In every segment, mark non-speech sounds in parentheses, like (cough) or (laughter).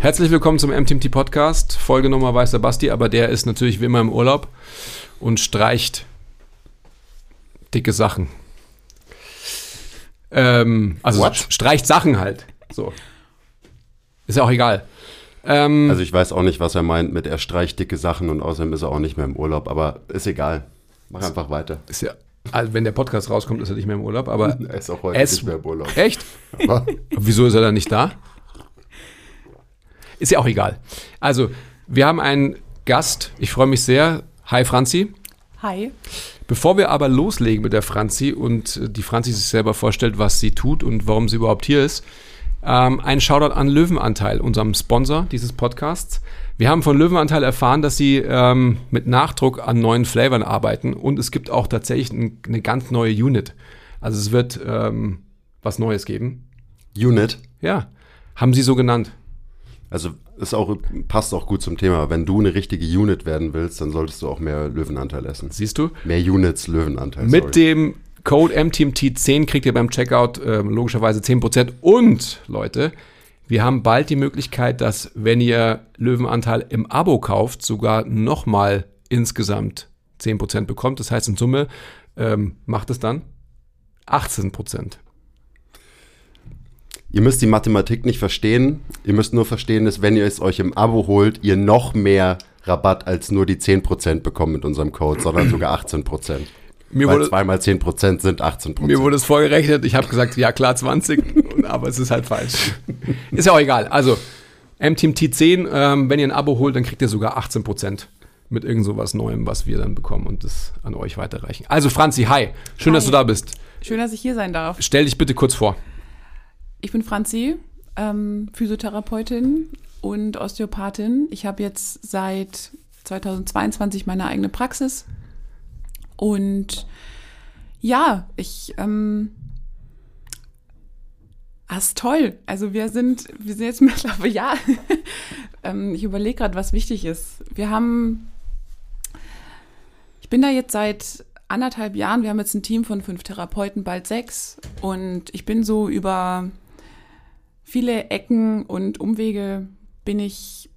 Herzlich willkommen zum MTMT Podcast. Folge Nummer weiß der Basti, aber der ist natürlich wie immer im Urlaub und streicht dicke Sachen. Ähm, also What? streicht Sachen halt. So. Ist ja auch egal. Ähm, Also ich weiß auch nicht, was er meint mit er streicht dicke Sachen und außerdem ist er auch nicht mehr im Urlaub, aber ist egal. Mach einfach weiter. ist ja, also wenn der Podcast rauskommt, ist er nicht mehr im Urlaub, aber (laughs) Er ist auch heute nicht mehr im Urlaub. Echt? Aber Wieso ist er dann nicht da? Ist ja auch egal. Also, wir haben einen Gast. Ich freue mich sehr. Hi, Franzi. Hi. Bevor wir aber loslegen mit der Franzi und äh, die Franzi sich selber vorstellt, was sie tut und warum sie überhaupt hier ist, ähm, ein Shoutout an Löwenanteil, unserem Sponsor dieses Podcasts. Wir haben von Löwenanteil erfahren, dass sie ähm, mit Nachdruck an neuen Flavern arbeiten und es gibt auch tatsächlich ein, eine ganz neue Unit. Also es wird ähm, was Neues geben. Unit, Ja, haben sie so genannt. Also ist auch, passt auch gut zum Thema. Wenn du eine richtige Unit werden willst, dann solltest du auch mehr Löwenanteil essen. Siehst du? Mehr Units Löwenanteil. Mit sorry. dem Code MTMT10 kriegt ihr beim Checkout ähm, logischerweise 10%. Und, Leute, wir haben bald die Möglichkeit, dass, wenn ihr Löwenanteil im Abo kauft, sogar nochmal insgesamt 10% bekommt. Das heißt, in Summe ähm, macht es dann 18%. Ihr müsst die Mathematik nicht verstehen. Ihr müsst nur verstehen, dass wenn ihr es euch im Abo holt, ihr noch mehr Rabatt als nur die 10% bekommt mit unserem Code, sondern sogar 18%. Mir Weil wurde, 2 mal 10% sind 18%. mir wurde es vorgerechnet. Ich habe gesagt, ja klar, 20, (laughs) aber es ist halt falsch. Ist ja auch egal. Also, MTMT10, ähm, wenn ihr ein Abo holt, dann kriegt ihr sogar 18% mit irgend so was Neuem, was wir dann bekommen und das an euch weiterreichen. Also, Franzi, hi. Schön, Hi. dass du da bist. Schön, dass ich hier sein darf. Stell dich bitte kurz vor. Ich bin Franzi, ähm, Physiotherapeutin und Osteopathin. Ich habe jetzt seit 2022 meine eigene Praxis. Und ja, ich. Ähm, ah, ist toll. Also wir sind, wir sind jetzt (laughs) mittlerweile, ja, (laughs) ähm, ich überlege gerade, was wichtig ist. Wir haben, ich bin da jetzt seit anderthalb Jahren, wir haben jetzt ein Team von fünf Therapeuten, bald sechs. Und ich bin so über viele Ecken und Umwege bin ich,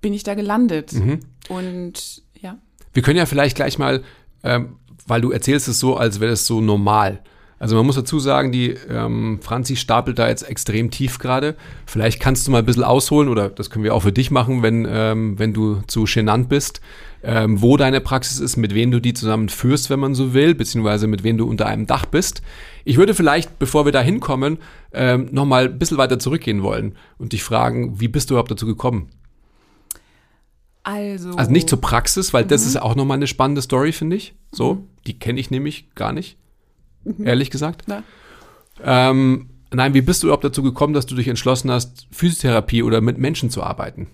bin ich da gelandet. Mhm. Und ja. Wir können ja vielleicht gleich mal, ähm, weil du erzählst es so, als wäre es so normal. Also man muss dazu sagen, die ähm, Franzi stapelt da jetzt extrem tief gerade. Vielleicht kannst du mal ein bisschen ausholen oder das können wir auch für dich machen, wenn, ähm, wenn du zu genannt bist, ähm, wo deine Praxis ist, mit wem du die zusammen führst, wenn man so will, beziehungsweise mit wem du unter einem Dach bist. Ich würde vielleicht, bevor wir da hinkommen, ähm, nochmal ein bisschen weiter zurückgehen wollen und dich fragen, wie bist du überhaupt dazu gekommen? Also, Also nicht zur Praxis, weil das ist auch nochmal eine spannende Story, finde ich. So, die kenne ich nämlich gar nicht, ehrlich gesagt. Na, Ähm, nein, wie bist du überhaupt dazu gekommen, dass du dich entschlossen hast, Physiotherapie oder mit Menschen zu arbeiten?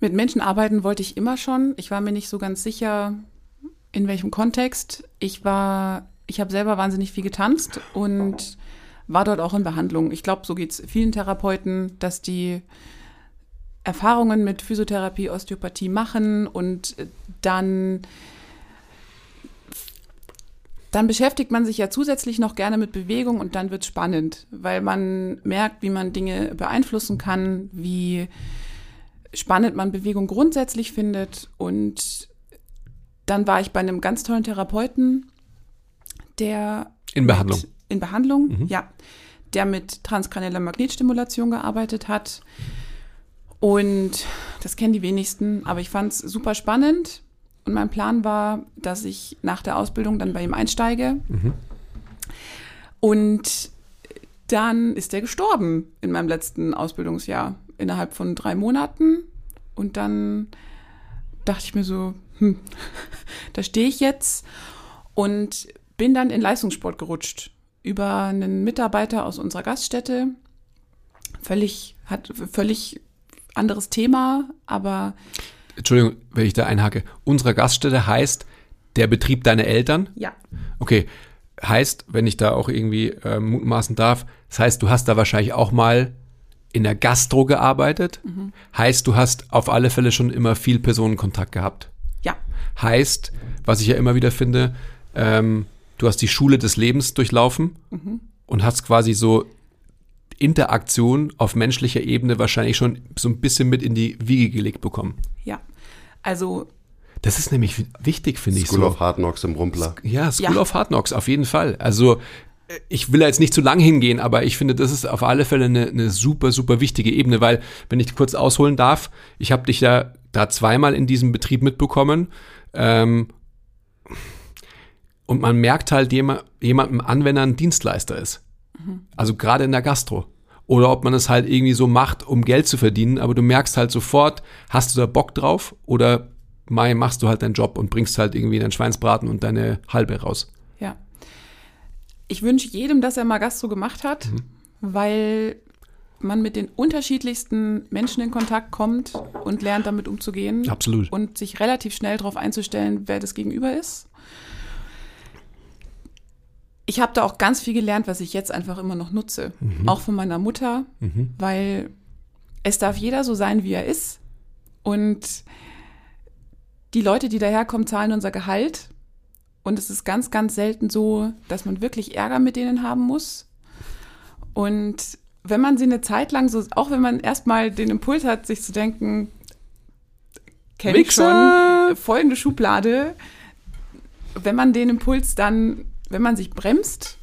mit Menschen arbeiten wollte ich immer schon. Ich war mir nicht so ganz sicher, in welchem Kontext. Ich war, ich habe selber wahnsinnig viel getanzt und war dort auch in Behandlung. Ich glaube, so geht es vielen Therapeuten, dass die Erfahrungen mit Physiotherapie, Osteopathie machen und dann dann beschäftigt man sich ja zusätzlich noch gerne mit Bewegung und dann wird spannend, weil man merkt, wie man Dinge beeinflussen kann, wie spannend man Bewegung grundsätzlich findet. Und dann war ich bei einem ganz tollen Therapeuten, der In Behandlung. Mit, in Behandlung, ja, der mit transkranieller Magnetstimulation gearbeitet hat. Und das kennen die wenigsten, aber ich fand es super spannend. Und mein Plan war, dass ich nach der Ausbildung dann bei ihm einsteige. Und dann ist der gestorben in meinem letzten Ausbildungsjahr innerhalb von drei Monaten. Und dann dachte ich mir so, hm, (laughs) da stehe ich jetzt und bin dann in Leistungssport gerutscht über einen Mitarbeiter aus unserer Gaststätte. Völlig, hat völlig anderes Thema, aber Entschuldigung, wenn ich da einhacke. Unsere Gaststätte heißt der Betrieb deiner Eltern. ja, Okay, heißt, wenn ich da auch irgendwie äh, mutmaßen darf, das heißt, du hast da wahrscheinlich auch mal in der Gastro gearbeitet. Heißt, du hast auf alle Fälle schon immer viel Personenkontakt gehabt. ja, Heißt, was ich ja immer wieder finde, ähm, du hast die Schule des Lebens durchlaufen und hast quasi so Interaktion auf menschlicher Ebene wahrscheinlich schon so ein bisschen mit in die Wiege gelegt bekommen. ja. Also Das ist nämlich wichtig, finde ich School so. of Hard Knocks im Rumpler. Ja, School Ja. of Hard Knocks, auf jeden Fall. Also äh, ich will da jetzt nicht zu lang hingehen, aber ich finde, das ist auf alle Fälle eine, eine super, super wichtige Ebene, weil, wenn ich kurz ausholen darf, ich habe dich ja da zweimal in diesem Betrieb mitbekommen ähm, und man merkt halt jemand, jemandem an, wenn er ein Dienstleister ist. Also gerade in der Gastro. Oder ob man es halt irgendwie so macht, um Geld zu verdienen, aber du merkst halt sofort, hast du da Bock drauf oder Mai machst du halt deinen Job und bringst halt irgendwie deinen Schweinsbraten und deine Halbe raus. Ja. Ich wünsche jedem, dass er mal Gastro gemacht hat, weil man mit den unterschiedlichsten Menschen in Kontakt kommt und lernt, damit umzugehen. Absolut. Und sich relativ schnell darauf einzustellen, wer das Gegenüber ist. Ich habe da auch ganz viel gelernt, was ich jetzt einfach immer noch nutze. Auch von meiner Mutter, weil es darf jeder so sein, wie er ist. Und die Leute, die daherkommen, zahlen unser Gehalt. Und es ist ganz, ganz selten so, dass man wirklich Ärger mit denen haben muss. Und wenn man sie eine Zeit lang so, auch wenn man erstmal den Impuls hat, sich zu denken, kenne ich schon, folgende Schublade, wenn man den Impuls dann, wenn man sich bremst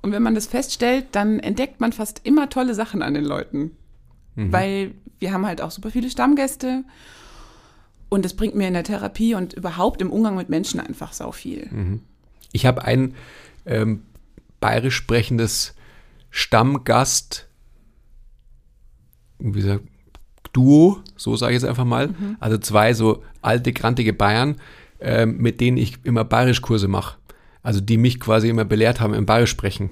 und wenn man das feststellt, dann entdeckt man fast immer tolle Sachen an den Leuten. Weil wir haben halt auch super viele Stammgäste und es bringt mir in der Therapie und überhaupt im Umgang mit Menschen einfach sau viel. Ich habe ein ähm, bayerisch sprechendes Stammgast, wie gesagt, Duo, so sage ich jetzt einfach mal. Also zwei so alte, grantige Bayern, ähm, mit denen ich immer Bayerischkurse mache. Also die mich quasi immer belehrt haben im Bayerisch sprechen.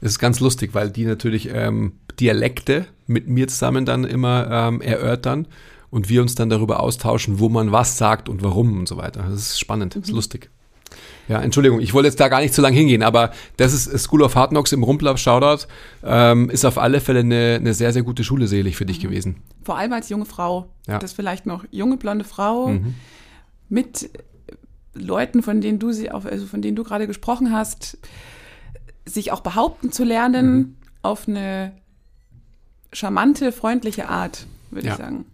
Das ist ganz lustig, weil die natürlich ähm, Dialekte mit mir zusammen dann immer ähm, erörtern und wir uns dann darüber austauschen, wo man was sagt und warum und so weiter. Das ist spannend, das ist lustig. Ja, Entschuldigung, ich wollte jetzt da gar nicht zu lang hingehen, aber das ist School of Hard Knocks im Rumpler Shoutout. Ähm, ist auf alle Fälle eine, eine sehr, sehr gute Schule selig für dich gewesen. Vor allem als junge Frau. Ja. Das vielleicht noch junge blonde Frau Mhm. mit Leuten, von denen du sie auf, also von denen du gerade gesprochen hast, sich auch behaupten zu lernen Mhm. auf eine charmante, freundliche Art, würde Ja. ich sagen.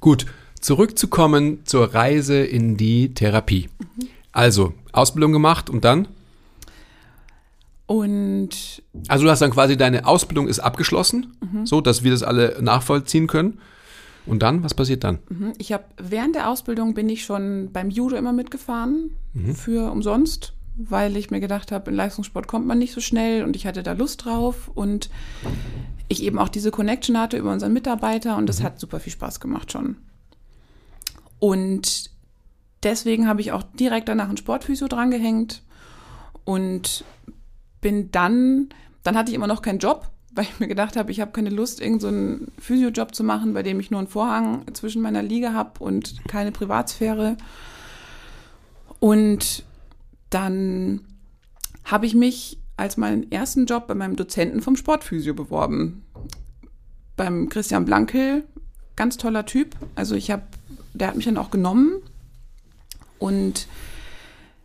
Gut, zurückzukommen zur Reise in die Therapie. Also, Ausbildung gemacht und dann? Und Also du hast dann quasi deine Ausbildung ist abgeschlossen, so dass wir das alle nachvollziehen können. Und dann, was passiert dann? mhm, ich habe während der Ausbildung bin ich schon beim Judo immer mitgefahren Mhm. für umsonst, weil ich mir gedacht habe, in Leistungssport kommt man nicht so schnell und ich hatte da Lust drauf und ich eben auch diese Connection hatte über unseren Mitarbeiter und das hat super viel Spaß gemacht schon. Und deswegen habe ich auch direkt danach ein Sportphysio drangehängt und bin dann, dann hatte ich immer noch keinen Job, weil ich mir gedacht habe, ich habe keine Lust, irgendeinen so Physio-Job zu machen, bei dem ich nur einen Vorhang zwischen meiner Liege habe und keine Privatsphäre. Und dann habe ich mich als meinen ersten Job bei meinem Dozenten vom Sportphysio beworben. Beim Christian Blankel, ganz toller Typ. Also ich habe, der hat mich dann auch genommen und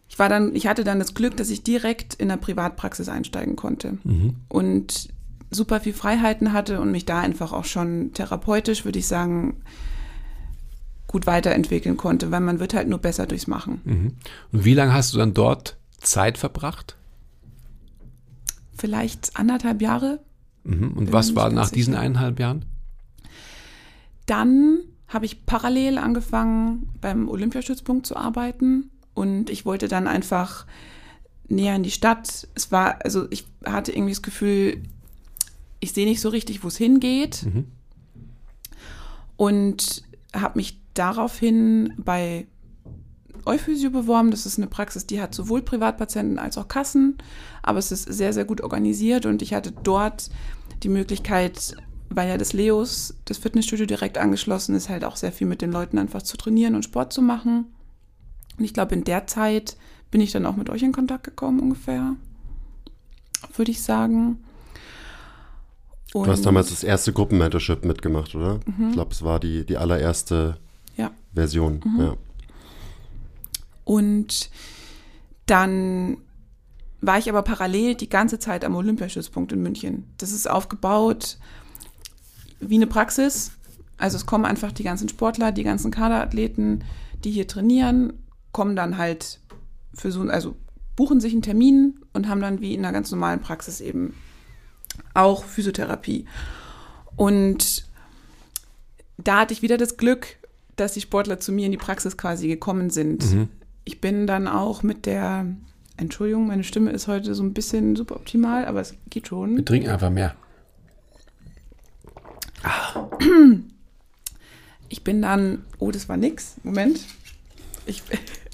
ich war dann, ich hatte dann das Glück, dass ich direkt in der Privatpraxis einsteigen konnte und super viel Freiheiten hatte und mich da einfach auch schon therapeutisch, würde ich sagen, gut weiterentwickeln konnte, weil man wird halt nur besser durchs Machen. Mhm. Und wie lange hast du dann dort Zeit verbracht? Vielleicht anderthalb Jahre. Mhm. Und Bin was war nach ganz diesen sicher. eineinhalb Jahren? Dann habe ich parallel angefangen, beim Olympiastützpunkt zu arbeiten und ich wollte dann einfach näher in die Stadt. Es war, also ich hatte irgendwie das Gefühl, ich sehe nicht so richtig, wo es hingeht. Mhm. Und habe mich daraufhin bei Euphysio beworben. Das ist eine Praxis, die hat sowohl Privatpatienten als auch Kassen, aber es ist sehr, sehr gut organisiert und ich hatte dort die Möglichkeit, weil ja das Leos, das Fitnessstudio direkt angeschlossen ist, halt auch sehr viel mit den Leuten einfach zu trainieren und Sport zu machen. Und ich glaube, in der Zeit bin ich dann auch mit euch in Kontakt gekommen, ungefähr, würde ich sagen. Du hast damals das erste Gruppenmentorship mitgemacht, oder? Mhm. Ich glaube, es war die, die allererste Ja. Version. Mhm. Ja. Und dann war ich aber parallel die ganze Zeit am Olympiastützpunkt in München. Das ist aufgebaut wie eine Praxis. Also es kommen einfach die ganzen Sportler, die ganzen Kaderathleten, die hier trainieren, kommen dann halt für so, also buchen sich einen Termin und haben dann wie in einer ganz normalen Praxis eben auch Physiotherapie. Und da hatte ich wieder das Glück, dass die Sportler zu mir in die Praxis quasi gekommen sind. Ich bin dann auch mit der, Entschuldigung, meine Stimme ist heute so ein bisschen suboptimal, aber es geht schon. Wir trinken einfach mehr. Ich bin dann, oh, das war nix. Moment. Ich,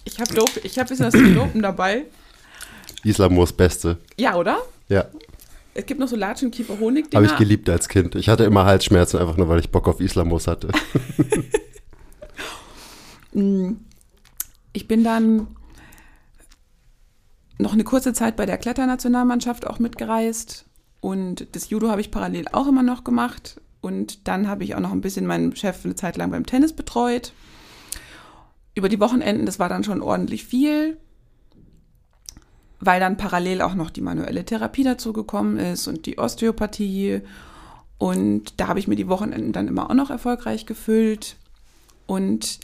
ich habe ich habe bisschen was zu Dopen dabei. Islamos Beste. Ja, oder? Ja, Es gibt noch so Latschen, Kiefer, Honig. habe ich geliebt als Kind. Ich hatte immer Halsschmerzen, einfach nur, weil ich Bock auf Islamos hatte. (laughs) Ich bin dann noch eine kurze Zeit bei der Kletternationalmannschaft auch mitgereist und das Judo habe ich parallel auch immer noch gemacht und dann habe ich auch noch ein bisschen meinen Chef eine Zeit lang beim Tennis betreut. Über die Wochenenden, das war dann schon ordentlich viel, weil dann parallel auch noch die manuelle Therapie dazu gekommen ist und die Osteopathie und da habe ich mir die Wochenenden dann immer auch noch erfolgreich gefüllt und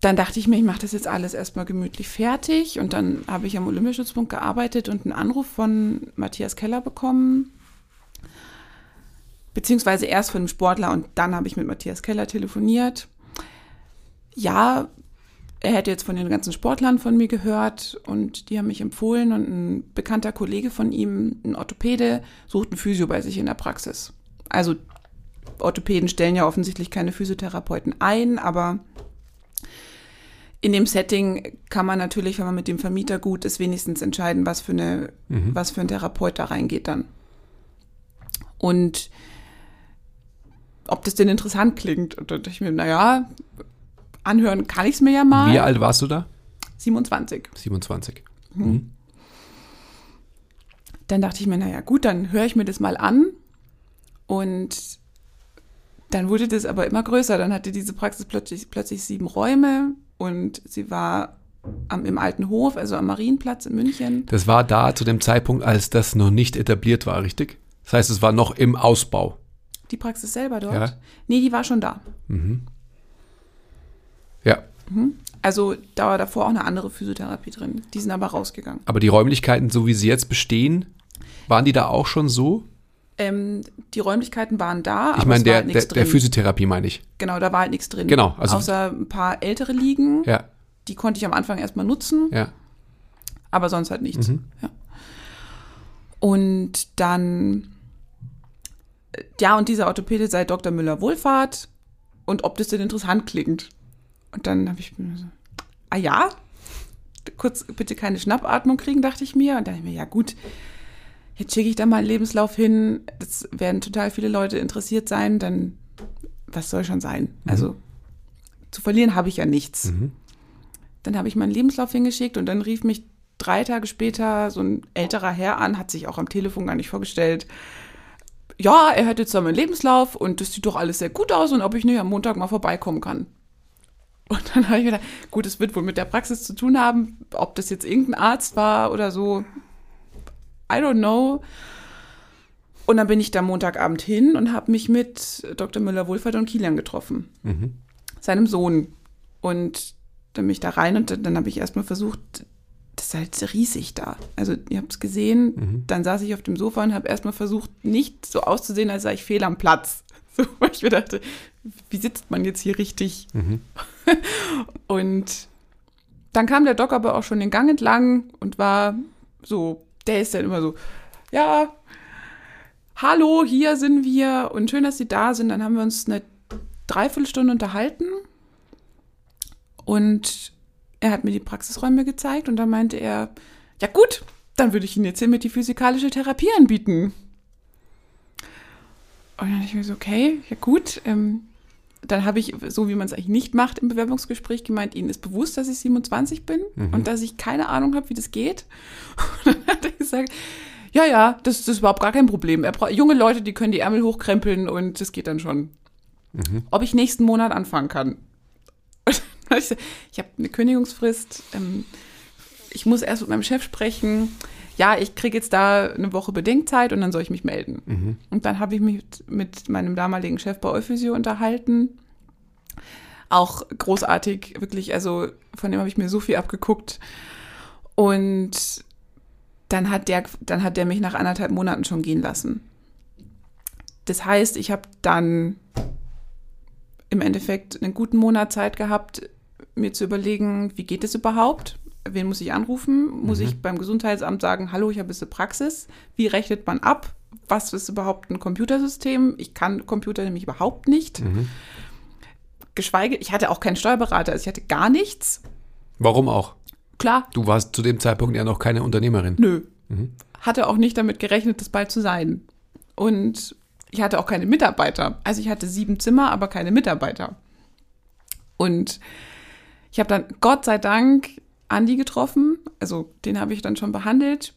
dann dachte ich mir, ich mache das jetzt alles erstmal gemütlich fertig. Und dann habe ich am Olympiastützpunkt gearbeitet und einen Anruf von Matthias Keller bekommen. Beziehungsweise erst von einem Sportler und dann habe ich mit Matthias Keller telefoniert. Ja, er hätte jetzt von den ganzen Sportlern von mir gehört und die haben mich empfohlen und ein bekannter Kollege von ihm, ein Orthopäde, sucht einen Physio bei sich in der Praxis. Also Orthopäden stellen ja offensichtlich keine Physiotherapeuten ein, aber in dem Setting kann man natürlich, wenn man mit dem Vermieter gut ist, wenigstens entscheiden, was für, eine, was für ein Therapeut da reingeht dann. Und ob das denn interessant klingt. Und da dachte ich mir, naja, anhören kann ich es mir ja mal. Wie alt warst du da? 27. 27. Dann dachte ich mir, naja, gut, dann höre ich mir das mal an. Und dann wurde das aber immer größer. Dann hatte diese Praxis plötzlich, plötzlich sieben Räume und sie war am, im alten Hof, also am Marienplatz in München. Das war da zu dem Zeitpunkt, als das noch nicht etabliert war, richtig? Das heißt, es war noch im Ausbau. Die Praxis selber dort? Ja. Nee, die war schon da. Ja. Also da war davor auch eine andere Physiotherapie drin. Die sind aber rausgegangen. Aber die Räumlichkeiten, so wie sie jetzt bestehen, waren die da auch schon so? Ähm, die Räumlichkeiten waren da, Ich meine, der, halt der, der. Physiotherapie meine ich. Genau, da war halt nichts drin. Genau, also- Außer ein paar ältere Liegen, Ja, die konnte ich am Anfang erstmal nutzen, ja. aber sonst halt nichts. Ja. Und dann, äh, ja, und dieser Orthopäde sei Dr. Müller-Wohlfahrt und ob das denn interessant klingt. Und dann habe ich mir so, ah ja, kurz bitte keine Schnappatmung kriegen, dachte ich mir. Und dann dachte ich mir, ja gut, jetzt schicke ich da mal einen Lebenslauf hin. Das werden total viele Leute interessiert sein. Dann, was soll schon sein? Also, zu verlieren habe ich ja nichts. Dann habe ich meinen Lebenslauf hingeschickt und dann rief mich drei Tage später so ein älterer Herr an, hat sich auch am Telefon gar nicht vorgestellt. Ja, er hört jetzt da meinen Lebenslauf und das sieht doch alles sehr gut aus und ob ich nicht am Montag mal vorbeikommen kann. Und dann habe ich gedacht, gut, es wird wohl mit der Praxis zu tun haben, ob das jetzt irgendein Arzt war oder so. I don't know. Und dann bin ich da Montagabend hin und habe mich mit Dr. Müller-Wohlfahrt und Kilian getroffen. Seinem Sohn. Und dann bin ich da rein und dann, dann habe ich erstmal versucht, das ist halt riesig da. Also ihr habt es gesehen, dann saß ich auf dem Sofa und habe erstmal versucht, nicht so auszusehen, als sei ich fehl am Platz. (laughs) So, weil ich mir dachte, wie sitzt man jetzt hier richtig? (laughs) und dann kam der Doc aber auch schon den Gang entlang und war so, der ist dann immer so, ja, hallo, hier sind wir und schön, dass Sie da sind. Dann haben wir uns eine Dreiviertelstunde unterhalten und er hat mir die Praxisräume gezeigt und dann meinte er, ja gut, dann würde ich Ihnen jetzt hiermit die physikalische Therapie anbieten. Und dann dachte ich mir so, okay, ja gut. Ähm, dann habe ich, so wie man es eigentlich nicht macht im Bewerbungsgespräch, gemeint, Ihnen ist bewusst, dass ich 27 bin Mhm. und dass ich keine Ahnung habe, wie das geht. Und dann hat er gesagt, ja, ja, das, das ist überhaupt gar kein Problem. Junge Leute, die können die Ärmel hochkrempeln und das geht dann schon. Ob ich nächsten Monat anfangen kann. Ich habe eine Kündigungsfrist. Ähm, ich muss erst mit meinem Chef sprechen. Ja, ich kriege jetzt da eine Woche Bedenkzeit und dann soll ich mich melden. Und dann habe ich mich mit, mit meinem damaligen Chef bei Euphysio unterhalten. Auch großartig, wirklich, also von dem habe ich mir so viel abgeguckt. Und dann hat der, dann hat der mich nach anderthalb Monaten schon gehen lassen. Das heißt, ich habe dann im Endeffekt einen guten Monat Zeit gehabt, mir zu überlegen, wie geht es überhaupt? Wen muss ich anrufen? Muss ich beim Gesundheitsamt sagen, hallo, ich habe jetzt eine Praxis? Wie rechnet man ab? Was ist überhaupt ein Computersystem? Ich kann Computer nämlich überhaupt nicht. Geschweige, ich hatte auch keinen Steuerberater, also ich hatte gar nichts. Warum auch? Klar, Du warst zu dem Zeitpunkt ja noch keine Unternehmerin. Nö. Hatte auch nicht damit gerechnet, das bald zu sein. Und ich hatte auch keine Mitarbeiter. Also ich hatte sieben Zimmer, aber keine Mitarbeiter. Und ich habe dann Gott sei Dank Andi getroffen. Also den habe ich dann schon behandelt.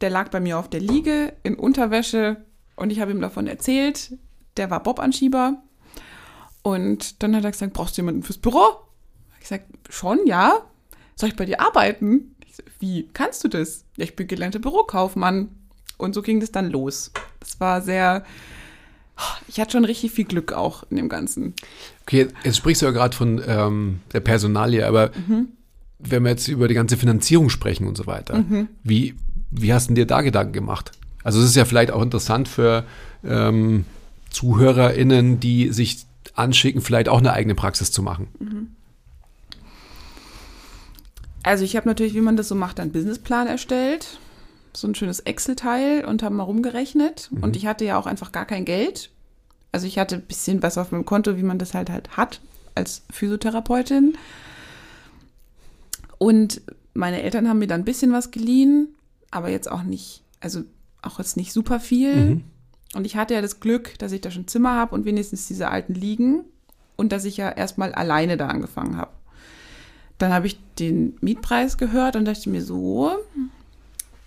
Der lag bei mir auf der Liege in Unterwäsche und ich habe ihm davon erzählt. Der war Bob-Anschieber. Und dann hat er gesagt, brauchst du jemanden fürs Büro? Ich gesagt, schon, ja. Soll ich bei dir arbeiten? So, wie kannst du das? Ja, ich bin gelernter Bürokaufmann. Und so ging das dann los. Es war sehr, ich hatte schon richtig viel Glück auch in dem Ganzen. Okay, jetzt sprichst du ja gerade von ähm, der Personalie, aber wenn wir jetzt über die ganze Finanzierung sprechen und so weiter, wie, wie hast du dir da Gedanken gemacht? Also es ist ja vielleicht auch interessant für ähm, ZuhörerInnen, die sich anschicken, vielleicht auch eine eigene Praxis zu machen. Also ich habe natürlich, wie man das so macht, einen Businessplan erstellt. So ein schönes Excel-Teil und habe mal rumgerechnet. Und ich hatte ja auch einfach gar kein Geld. Also ich hatte ein bisschen was auf meinem Konto, wie man das halt halt hat als Physiotherapeutin. Und meine Eltern haben mir dann ein bisschen was geliehen, aber jetzt auch nicht, also auch jetzt nicht super viel. Und ich hatte ja das Glück, dass ich da schon Zimmer habe und wenigstens diese alten liegen und dass ich ja erstmal alleine da angefangen habe. Dann habe ich den Mietpreis gehört und dachte mir so,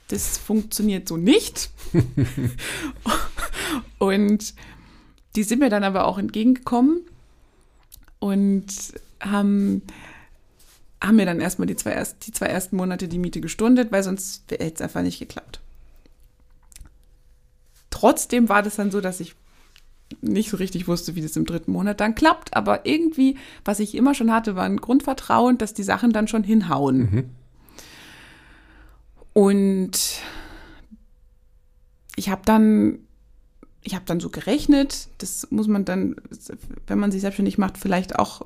das funktioniert so nicht. (laughs) und die sind mir dann aber auch entgegengekommen und haben, haben mir dann erstmal die zwei, erst, die zwei ersten Monate die Miete gestundet, weil sonst hätte es einfach nicht geklappt. Trotzdem war das dann so, dass ich nicht so richtig wusste, wie das im dritten Monat dann klappt, aber irgendwie, was ich immer schon hatte, war ein Grundvertrauen, dass die Sachen dann schon hinhauen. Und ich habe dann, ich habe dann so gerechnet, das muss man dann, wenn man sich selbstständig macht, vielleicht auch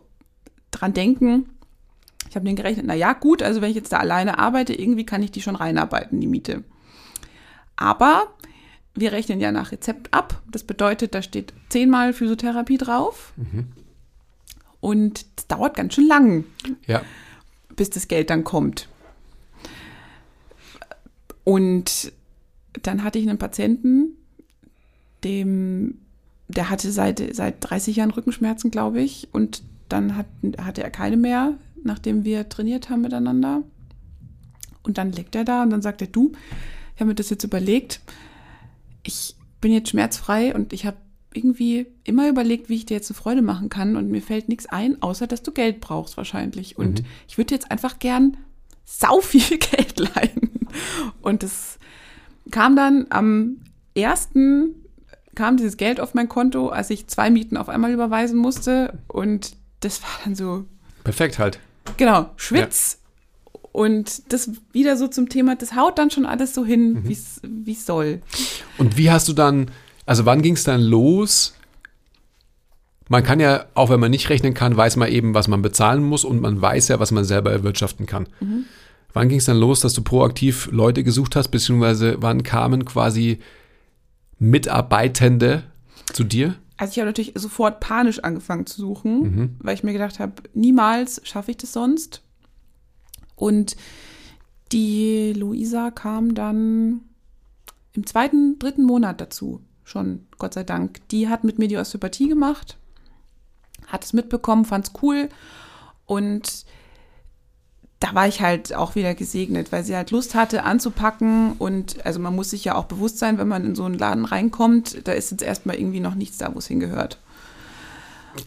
dran denken. Ich habe den gerechnet, na ja, gut, also wenn ich jetzt da alleine arbeite, irgendwie kann ich die schon reinarbeiten, die Miete. Aber wir rechnen ja nach Rezept ab. Das bedeutet, da steht zehnmal Physiotherapie drauf. Und das dauert ganz schön lang, Ja. bis das Geld dann kommt. Und dann hatte ich einen Patienten, dem, der hatte seit, seit 30 Jahren Rückenschmerzen, glaube ich. Und dann hat, hatte er keine mehr, nachdem wir trainiert haben miteinander. Und dann liegt er da und dann sagt er, du, ich habe mir das jetzt überlegt, ich bin jetzt schmerzfrei und ich habe irgendwie immer überlegt, wie ich dir jetzt eine Freude machen kann und mir fällt nichts ein, außer dass du Geld brauchst wahrscheinlich. Und ich würde jetzt einfach gern sau viel (laughs) Geld leihen. Und das kam dann am ersten kam dieses Geld auf mein Konto, als ich zwei Mieten auf einmal überweisen musste. Und das war dann so, Perfekt halt. Genau, Schwitz. Und das wieder so zum Thema, das haut dann schon alles so hin, wie es soll. Und wie hast du dann, also wann ging es dann los? Man kann ja, auch wenn man nicht rechnen kann, weiß man eben, was man bezahlen muss und man weiß ja, was man selber erwirtschaften kann. Wann ging es dann los, dass du proaktiv Leute gesucht hast, beziehungsweise wann kamen quasi Mitarbeitende zu dir? Also ich habe natürlich sofort panisch angefangen zu suchen, Mhm. weil ich mir gedacht habe, niemals schaffe ich das sonst. Und die Luisa kam dann im zweiten, dritten Monat dazu, schon, Gott sei Dank. Die hat mit mir die Osteopathie gemacht, hat es mitbekommen, fand es cool und da war ich halt auch wieder gesegnet, weil sie halt Lust hatte anzupacken und also man muss sich ja auch bewusst sein, wenn man in so einen Laden reinkommt, da ist jetzt erstmal irgendwie noch nichts da, wo es hingehört.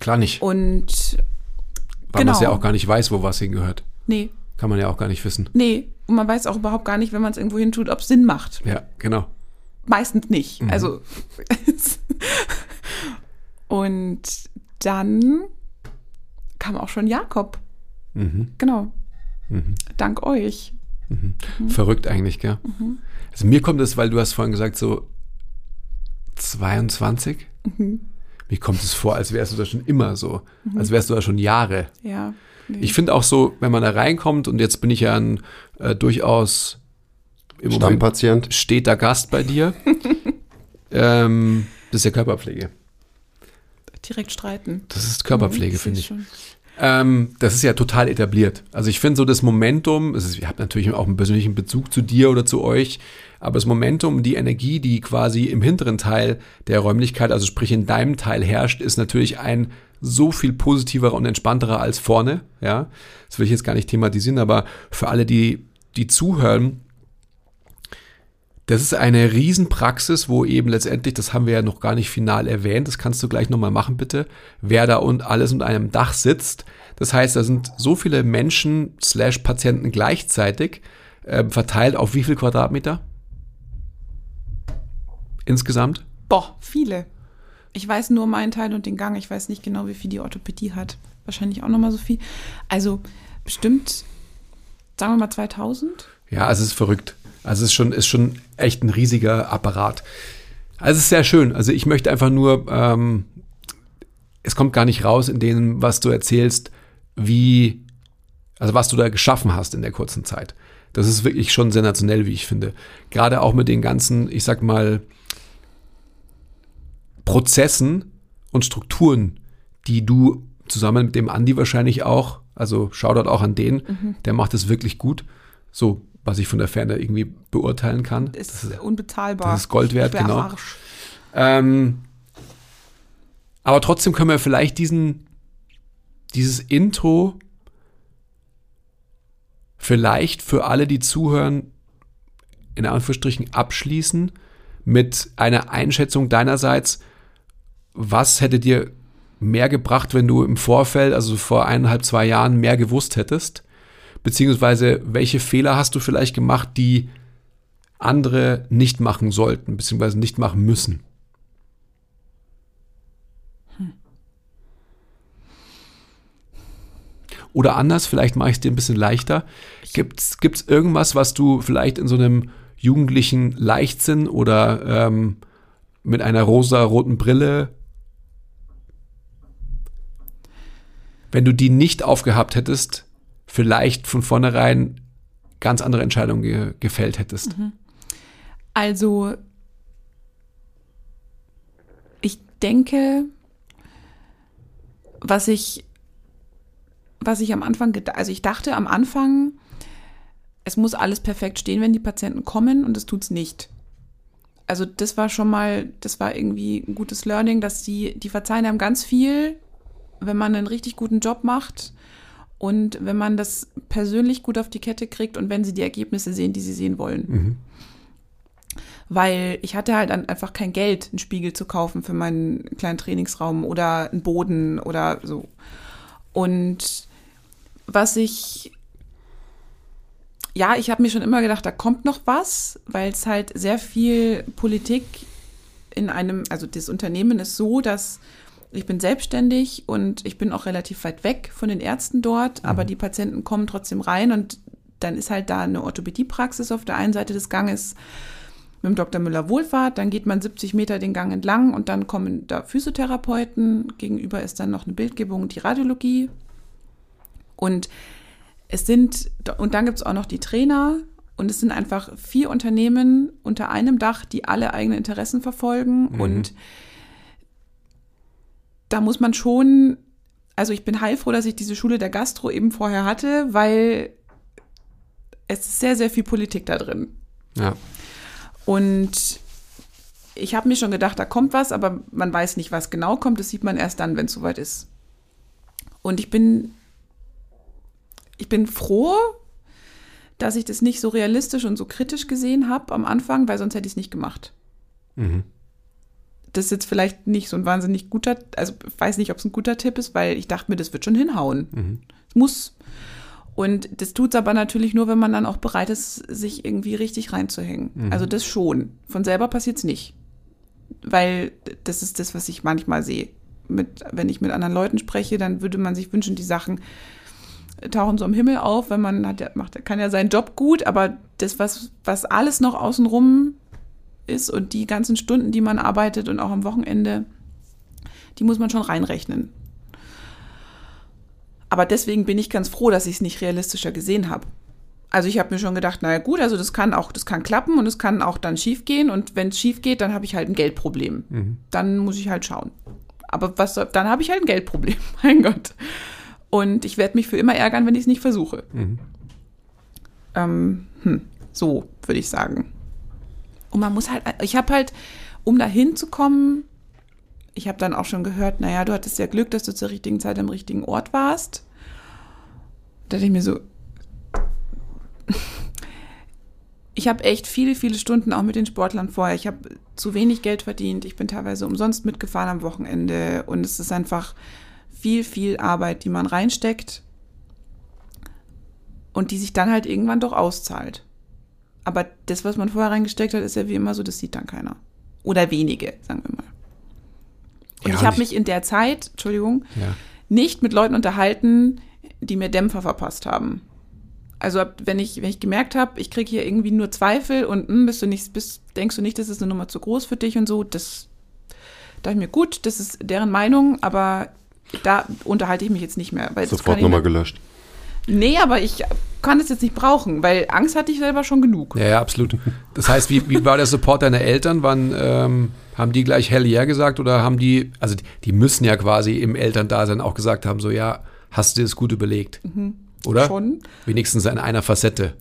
Klar nicht, Und weil man es ja genau. auch gar nicht weiß, wo was hingehört. nee, Kann man ja auch gar nicht wissen. nee, und man weiß auch überhaupt gar nicht, wenn man es irgendwo hin tut, ob es Sinn macht. Ja, genau. Meistens nicht. Also (laughs) und dann kam auch schon Jakob. Mhm. Genau. Mhm. Dank euch. Verrückt eigentlich, gell? Also mir kommt es, weil du hast vorhin gesagt, so 22. Mir kommt es vor, als wärst du da schon immer so. Als wärst du da schon Jahre. Ja. Nee. Ich finde auch so, wenn man da reinkommt und jetzt bin ich ja ein äh, durchaus im Moment Stammpatient. steter Gast bei dir. (laughs) ähm, das ist ja Körperpflege. direkt streiten. Das ist Körperpflege, Mhm, finde ich. schon. Ähm, das ist ja total etabliert. Also ich finde so das Momentum, es ist, ihr habt natürlich auch einen persönlichen Bezug zu dir oder zu euch, aber das Momentum, die Energie, die quasi im hinteren Teil der Räumlichkeit, also sprich in deinem Teil herrscht, ist natürlich ein so viel positiverer und entspannterer als vorne. Ja, das will ich jetzt gar nicht thematisieren, aber für alle, die die zuhören, das ist eine Riesenpraxis, wo eben letztendlich, das haben wir ja noch gar nicht final erwähnt, das kannst du gleich nochmal machen, bitte, wer da und alles unter einem Dach sitzt. Das heißt, da sind so viele Menschen slash Patienten gleichzeitig ähm, verteilt auf wie viel Quadratmeter? Insgesamt? Boah, viele. Ich weiß nur meinen Teil und den Gang. Ich weiß nicht genau, wie viel die Orthopädie hat. Wahrscheinlich auch nochmal so viel. Also bestimmt, sagen wir mal 2000. Ja, es ist verrückt. Also es ist schon, ist schon echt ein riesiger Apparat. Also es ist sehr schön. Also ich möchte einfach nur, ähm, es kommt gar nicht raus in dem, was du erzählst, wie, also was du da geschaffen hast in der kurzen Zeit. Das ist wirklich schon sensationell, wie ich finde. Gerade auch mit den ganzen, ich sag mal, Prozessen und Strukturen, die du zusammen mit dem Andi wahrscheinlich auch, also Shoutout auch an den, der macht es wirklich gut. So, was ich von der Ferne irgendwie beurteilen kann. Ist unbezahlbar. das ist Gold wert, genau. Ähm, aber trotzdem können wir vielleicht diesen, dieses Intro vielleicht für alle, die zuhören, in Anführungsstrichen abschließen mit einer Einschätzung deinerseits, was hätte dir mehr gebracht, wenn du im Vorfeld, also vor eineinhalb, zwei Jahren mehr gewusst hättest? Beziehungsweise welche Fehler hast du vielleicht gemacht, die andere nicht machen sollten, beziehungsweise nicht machen müssen? Oder anders, vielleicht mache ich es dir ein bisschen leichter. Gibt es irgendwas, was du vielleicht in so einem jugendlichen Leichtsinn oder ähm, mit einer rosa-roten Brille, wenn du die nicht aufgehabt hättest, vielleicht von vornherein ganz andere Entscheidungen ge gefällt hättest? Also, ich denke, was ich, was ich am Anfang, also ich dachte am Anfang, es muss alles perfekt stehen, wenn die Patienten kommen und es tut's nicht. Also das war schon mal, das war irgendwie ein gutes Learning, dass die, die verzeihen einem ganz viel, wenn man einen richtig guten Job macht und wenn man das persönlich gut auf die Kette kriegt und wenn sie die Ergebnisse sehen, die sie sehen wollen weil ich hatte halt dann einfach kein Geld, einen Spiegel zu kaufen für meinen kleinen Trainingsraum oder einen Boden oder so. Und was ich, ja, ich habe mir schon immer gedacht, da kommt noch was, weil es halt sehr viel Politik in einem, also das Unternehmen ist so, dass ich bin selbstständig und ich bin auch relativ weit weg von den Ärzten dort, aber die Patienten kommen trotzdem rein und dann ist halt da eine Orthopädiepraxis auf der einen Seite des Ganges mit dem Dr. Müller Wohlfahrt, dann geht man 70 Meter den Gang entlang und dann kommen da Physiotherapeuten, gegenüber ist dann noch eine Bildgebung und die Radiologie. Und es sind, und dann gibt es auch noch die Trainer, Und es sind einfach vier Unternehmen unter einem Dach, die alle eigene Interessen verfolgen. Mhm. Und da muss man schon, also ich bin heilfroh, dass ich diese Schule der Gastro eben vorher hatte, weil es ist sehr, sehr viel Politik da drin. Ja. Und ich habe mir schon gedacht, da kommt was, aber man weiß nicht, was genau kommt. Das sieht man erst dann, wenn es soweit ist. Und ich bin, ich bin froh, dass ich das nicht so realistisch und so kritisch gesehen habe am Anfang, weil sonst hätte ich es nicht gemacht. Mhm. Das ist jetzt vielleicht nicht so ein wahnsinnig guter, also ich weiß nicht, ob es ein guter Tipp ist, weil ich dachte mir, das wird schon hinhauen. Mhm. Es muss. Und das tut es aber natürlich nur, wenn man dann auch bereit ist, sich irgendwie richtig reinzuhängen. Mhm. Also das schon. Von selber passiert es nicht. Weil das ist das, was ich manchmal sehe. Mit, wenn ich mit anderen Leuten spreche, dann würde man sich wünschen, die Sachen tauchen so im Himmel auf, wenn man hat ja, macht, kann ja seinen Job gut, aber das, was, was alles noch außenrum ist und die ganzen Stunden, die man arbeitet und auch am Wochenende, die muss man schon reinrechnen. Aber deswegen bin ich ganz froh, dass ich es nicht realistischer gesehen habe. Also ich habe mir schon gedacht, naja gut, also das kann auch, das kann klappen und es kann auch dann schief gehen und wenn es schief geht, dann habe ich halt ein Geldproblem. Mhm. Dann muss ich halt schauen. Aber was, dann habe ich halt ein Geldproblem, (laughs) mein Gott. Und ich werde mich für immer ärgern, wenn ich es nicht versuche. Mhm. Ähm, hm, so würde ich sagen. Und man muss halt, ich habe halt, um da hinzukommen, ich habe dann auch schon gehört, naja, du hattest ja Glück, dass du zur richtigen Zeit am richtigen Ort warst. Da dachte ich mir so, (laughs) ich habe echt viele, viele Stunden auch mit den Sportlern vorher. Ich habe zu wenig Geld verdient. Ich bin teilweise umsonst mitgefahren am Wochenende. Und es ist einfach viel, viel Arbeit, die man reinsteckt und die sich dann halt irgendwann doch auszahlt. Aber das, was man vorher reingesteckt hat, ist ja wie immer so, das sieht dann keiner. Oder wenige, sagen wir mal. Und Ja, ich habe mich in der Zeit, Entschuldigung, Ja. nicht mit Leuten unterhalten, die mir Dämpfer verpasst haben. Also wenn ich, wenn ich gemerkt habe, ich kriege hier irgendwie nur Zweifel und hm, bist du nicht, bist, denkst du nicht, das ist eine Nummer zu groß für dich und so, das dachte ich mir, gut, das ist deren Meinung, aber da unterhalte ich mich jetzt nicht mehr. Weil Sofort nochmal gelöscht. Nee, aber ich kann es jetzt nicht brauchen, weil Angst hatte ich selber schon genug. Ja, ja, absolut. Das heißt, wie, wie war der Support deiner Eltern? Wann ähm, haben die gleich Hell yeah gesagt oder haben die, also die, die müssen ja quasi im Elterndasein auch gesagt haben, so ja, hast du dir das gut überlegt? Oder? Mhm. Schon. Wenigstens in einer Facette.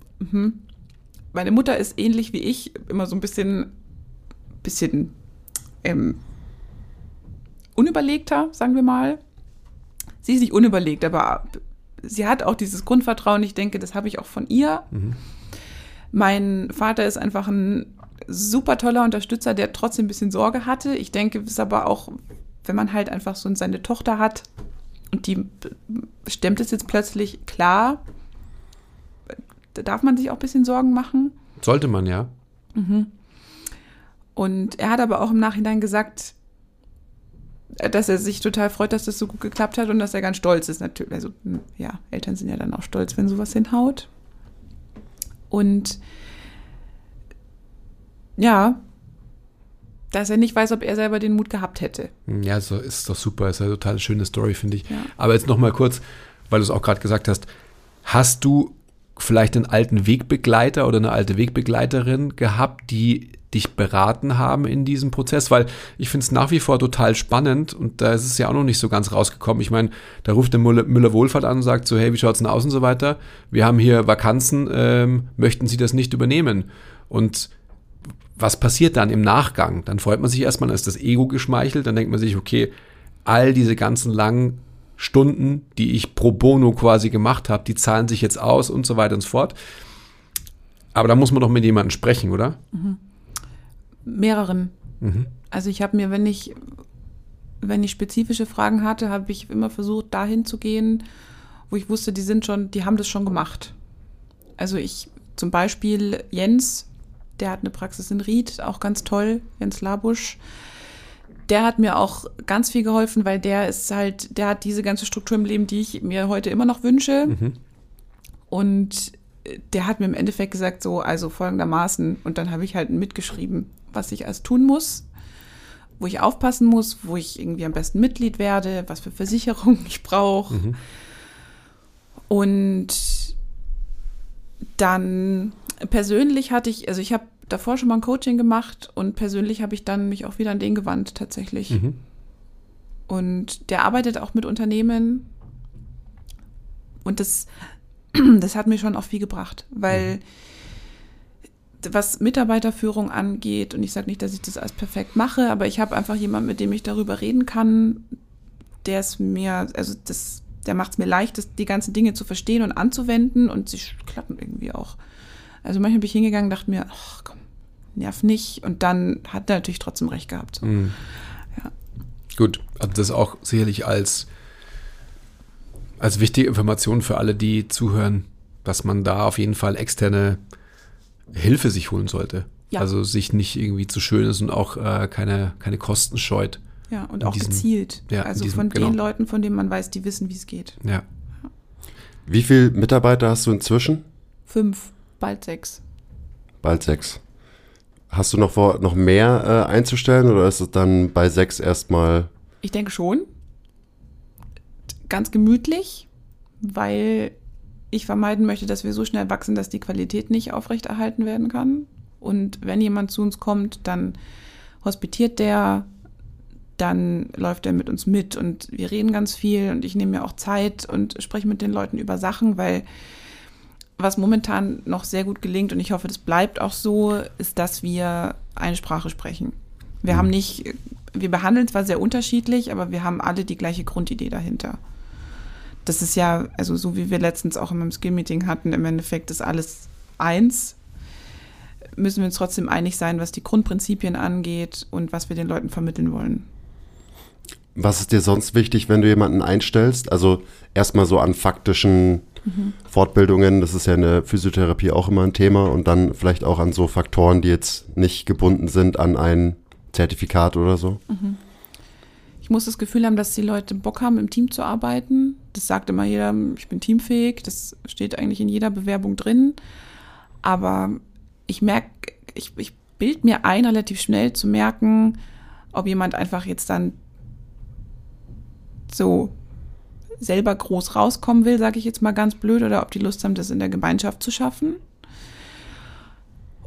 Meine Mutter ist ähnlich wie ich, immer so ein bisschen, bisschen ähm, unüberlegter, sagen wir mal. Sie ist nicht unüberlegt, aber sie hat auch dieses Grundvertrauen. Ich denke, das habe ich auch von ihr. Mein Vater ist einfach ein super toller Unterstützer, der trotzdem ein bisschen Sorge hatte. Ich denke, es ist aber auch, wenn man halt einfach so seine Tochter hat und die stemmt es jetzt plötzlich klar, da darf man sich auch ein bisschen Sorgen machen. Sollte man ja. Und er hat aber auch im Nachhinein gesagt, dass er sich total freut, dass das so gut geklappt hat und dass er ganz stolz ist. Natürlich, also hm, ja, Eltern sind ja dann auch stolz, wenn sowas hinhaut. Und ja, dass er nicht weiß, ob er selber den Mut gehabt hätte. Ja, so ist doch super. Ist eine total schöne Story, finde ich. Ja. Aber jetzt noch mal kurz, weil du es auch gerade gesagt hast. Hast du vielleicht einen alten Wegbegleiter oder eine alte Wegbegleiterin gehabt, die dich beraten haben in diesem Prozess? Weil ich finde es nach wie vor total spannend und da ist es ja auch noch nicht so ganz rausgekommen. Ich meine, da ruft der Müller, Müller Wohlfahrt an und sagt so, hey, wie schaut's denn aus und so weiter? Wir haben hier Vakanzen, ähm, möchten Sie das nicht übernehmen? Und was passiert dann im Nachgang? Dann freut man sich erstmal, dann ist das Ego geschmeichelt, dann denkt man sich, okay, all diese ganzen langen Stunden, die ich pro bono quasi gemacht habe, die zahlen sich jetzt aus und so weiter und so fort. Aber da muss man doch mit jemandem sprechen, oder? Mehreren. Mhm. Also ich habe mir, wenn ich, wenn ich spezifische Fragen hatte, habe ich immer versucht, dahin zu gehen, wo ich wusste, die sind schon, die haben das schon gemacht. Also ich, zum Beispiel Jens, der hat eine Praxis in Ried, auch ganz toll, Jens Labusch. Der hat mir auch ganz viel geholfen, weil der ist halt, der hat diese ganze Struktur im Leben, die ich mir heute immer noch wünsche. Mhm. Und der hat mir im Endeffekt gesagt, so, also folgendermaßen, und dann habe ich halt mitgeschrieben, was ich alles tun muss, wo ich aufpassen muss, wo ich irgendwie am besten Mitglied werde, was für Versicherungen (laughs) ich brauche. Mhm. Und dann Persönlich hatte ich, also ich habe davor schon mal ein Coaching gemacht und persönlich habe ich dann mich auch wieder an den gewandt tatsächlich. Mhm. Und der arbeitet auch mit Unternehmen. Und das, (clears throat) das hat mir schon auch viel gebracht, weil was Mitarbeiterführung angeht, und ich sage nicht, dass ich das alles perfekt mache, aber ich habe einfach jemanden, mit dem ich darüber reden kann, der es mir, also das, der macht es mir leicht, das, die ganzen Dinge zu verstehen und anzuwenden und sie klappen irgendwie auch. Also manchmal bin ich hingegangen und dachte mir, ach komm, nerv nicht. Und dann hat er natürlich trotzdem recht gehabt. So. Mhm. Ja. Gut, also das auch sicherlich als, als wichtige Information für alle, die zuhören, dass man da auf jeden Fall externe Hilfe sich holen sollte. Ja. Also sich nicht irgendwie zu schön ist und auch äh, keine, keine Kosten scheut. Ja, und auch diesem- gezielt. ja, also diesem- von genau. den Leuten, von denen man weiß, die wissen, wie es geht. Ja. Wie viele Mitarbeiter hast du inzwischen? Fünf, bald sechs. Bald sechs. Hast du noch vor, noch mehr äh, einzustellen oder ist es dann bei sechs erstmal? Ich denke schon. Ganz gemütlich, weil ich vermeiden möchte, dass wir so schnell wachsen, dass die Qualität nicht aufrechterhalten werden kann. Und wenn jemand zu uns kommt, dann hospitiert der, dann läuft er mit uns mit und wir reden ganz viel und ich nehme mir auch Zeit und spreche mit den Leuten über Sachen, weil was momentan noch sehr gut gelingt und ich hoffe, das bleibt auch so, ist, dass wir eine Sprache sprechen. Wir haben nicht, wir behandeln zwar sehr unterschiedlich, aber wir haben alle die gleiche Grundidee dahinter. Das ist ja, also so wie wir letztens auch in meinem Skill-Meeting hatten, im Endeffekt ist alles eins. Müssen wir uns trotzdem einig sein, was die Grundprinzipien angeht und was wir den Leuten vermitteln wollen. Was ist dir sonst wichtig, wenn du jemanden einstellst? Also erstmal so an faktischen Fortbildungen, das ist ja in der Physiotherapie auch immer ein Thema und dann vielleicht auch an so Faktoren, die jetzt nicht gebunden sind an ein Zertifikat oder so. Ich muss das Gefühl haben, dass die Leute Bock haben, im Team zu arbeiten. Das sagt immer jeder, ich bin teamfähig. Das steht eigentlich in jeder Bewerbung drin. Aber ich merke, ich, ich bild mir ein, relativ schnell zu merken, ob jemand einfach jetzt dann so selber groß rauskommen will, sage ich jetzt mal ganz blöd, oder ob die Lust haben, das in der Gemeinschaft zu schaffen.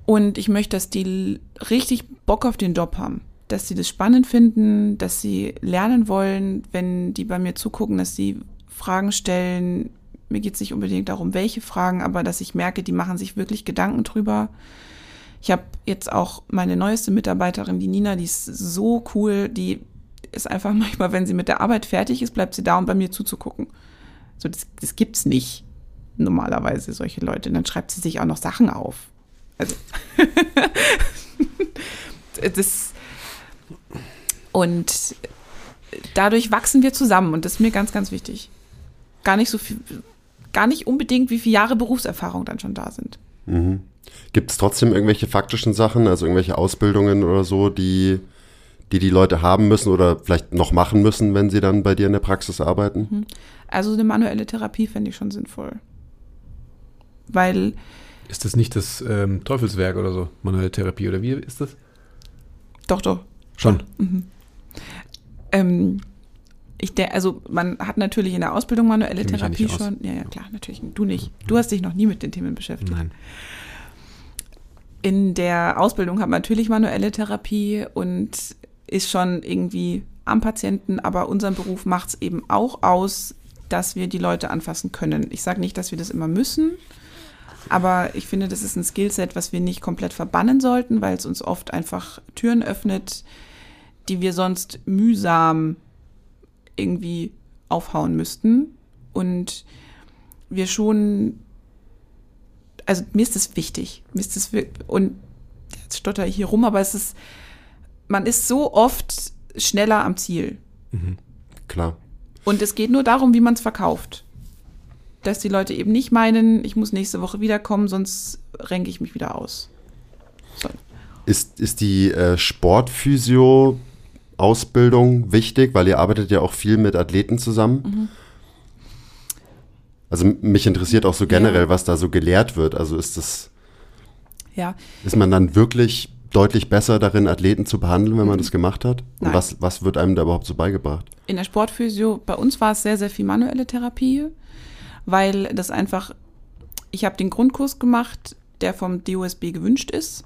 Und ich möchte, dass die richtig Bock auf den Job haben, dass sie das spannend finden, dass sie lernen wollen, wenn die bei mir zugucken, dass sie Fragen stellen. Mir geht es nicht unbedingt darum, welche Fragen, aber dass ich merke, die machen sich wirklich Gedanken drüber. Ich habe jetzt auch meine neueste Mitarbeiterin, die Nina, die ist so cool, die ist einfach (laughs) manchmal, wenn sie mit der Arbeit fertig ist, bleibt sie da, um bei mir zuzugucken. So, das, das gibt's nicht normalerweise, solche Leute. Und dann schreibt sie sich auch noch Sachen auf. Also, (laughs) das, und dadurch wachsen wir zusammen und das ist mir ganz, ganz wichtig. Gar nicht so viel, gar nicht unbedingt, wie viele Jahre Berufserfahrung dann schon da sind. Mhm. Gibt es trotzdem irgendwelche faktischen Sachen, also irgendwelche Ausbildungen oder so, die, die die Leute haben müssen oder vielleicht noch machen müssen, wenn sie dann bei dir in der Praxis arbeiten? Also eine manuelle Therapie fände ich schon sinnvoll. Weil Ist das nicht das ähm, Teufelswerk oder so? Manuelle Therapie oder wie ist das? Doch, doch. Schon. Ähm, ich der, also man hat natürlich in der Ausbildung manuelle Therapie nicht aus. schon. Ja, ja, klar, natürlich. Du nicht. Du hast dich noch nie mit den Themen beschäftigt. Nein. In der Ausbildung hat man natürlich manuelle Therapie und ist schon irgendwie am Patienten, aber unser Beruf macht es eben auch aus, dass wir die Leute anfassen können. Ich sage nicht, dass wir das immer müssen, aber ich finde, das ist ein Skillset, was wir nicht komplett verbannen sollten, weil es uns oft einfach Türen öffnet, die wir sonst mühsam irgendwie aufhauen müssten. Und wir schon, also mir ist das wichtig. Mir ist das, und jetzt stotter ich hier rum, aber es ist, man ist so oft schneller am Ziel. Klar. Und es geht nur darum, wie man es verkauft. Dass die Leute eben nicht meinen, ich muss nächste Woche wiederkommen, sonst renke ich mich wieder aus. So. Ist, ist die äh, Sportphysio-Ausbildung wichtig, weil ihr arbeitet ja auch viel mit Athleten zusammen? Also m- mich interessiert auch so generell, Ja. was da so gelehrt wird. Also ist das, Ja, ist man dann wirklich deutlich besser darin, Athleten zu behandeln, wenn man das gemacht hat? Und Nein. was, was wird einem da überhaupt so beigebracht? in der Sportphysio, bei uns war es sehr, sehr viel manuelle Therapie, weil das einfach, ich habe den Grundkurs gemacht der vom DOSB gewünscht ist.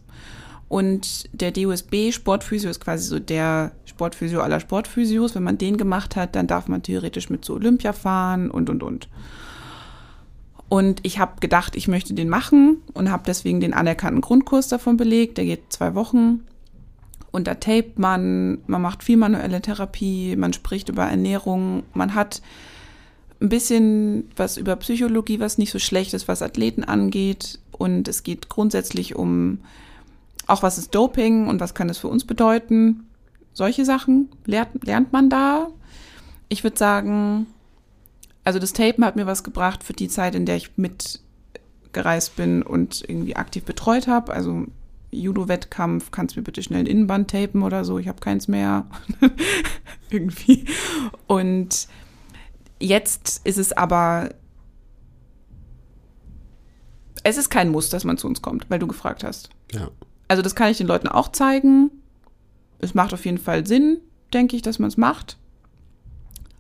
Und der DOSB Sportphysio ist quasi so der Sportphysio aller Sportphysios. Wenn man den gemacht hat, dann darf man theoretisch mit zu Olympia fahren und, und, und. Und ich habe gedacht, ich möchte den machen und habe deswegen den anerkannten Grundkurs davon belegt. Der geht zwei Wochen. Und da tapet man, man macht viel manuelle Therapie, man spricht über Ernährung, man hat ein bisschen was über Psychologie, was nicht so schlecht ist, was Athleten angeht. Und es geht grundsätzlich um auch, was ist Doping und was kann es für uns bedeuten. Solche Sachen lernt, lernt man da. Ich würde sagen, also das Tapen hat mir was gebracht für die Zeit, in der ich mitgereist bin und irgendwie aktiv betreut habe. Also Judo-Wettkampf, kannst du mir bitte schnell ein Innenband tapen oder so, ich habe keins mehr. (laughs) irgendwie. Und jetzt ist es aber, es ist kein Muss, dass man zu uns kommt, weil du gefragt hast. Ja. Also das kann ich den Leuten auch zeigen. Es macht auf jeden Fall Sinn, denke ich, dass man es macht.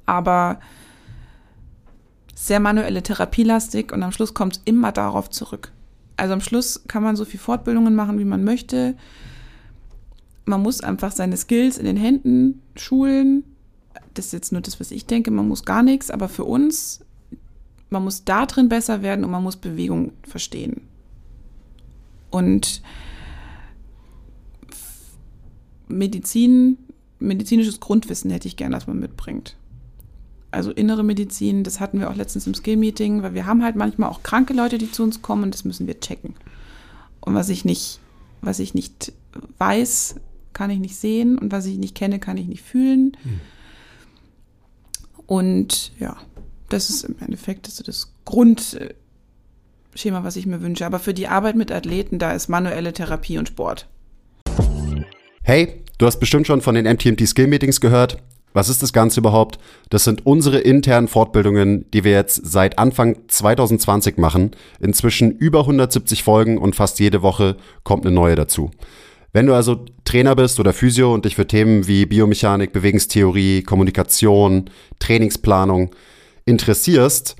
Aber sehr manuelle Therapielastig und am Schluss kommt es immer darauf zurück. Also am Schluss kann man so viel Fortbildungen machen, wie man möchte. Man muss einfach seine Skills in den Händen schulen. Das ist jetzt nur das, was ich denke. Man muss gar nichts, aber für uns, man muss da drin besser werden und man muss Bewegung verstehen. Und Medizin, medizinisches Grundwissen hätte ich gern, dass man mitbringt. Also innere Medizin, das hatten wir auch letztens im Skill-Meeting, weil wir haben halt manchmal auch kranke Leute, die zu uns kommen und das müssen wir checken. Und was ich nicht, was ich nicht weiß, kann ich nicht sehen und was ich nicht kenne, kann ich nicht fühlen. Hm. Und ja, das ist im Endeffekt das, das Grundschema, was ich mir wünsche. Aber für die Arbeit mit Athleten, da ist manuelle Therapie und Sport. Hey, du hast bestimmt schon von den MTMT Skill Meetings gehört. Was ist das Ganze überhaupt? Das sind unsere internen Fortbildungen, die wir jetzt seit Anfang 2020 machen. Inzwischen über 170 Folgen und fast jede Woche kommt eine neue dazu. Wenn du also Trainer bist oder Physio und dich für Themen wie Biomechanik, Bewegungstheorie, Kommunikation, Trainingsplanung interessierst,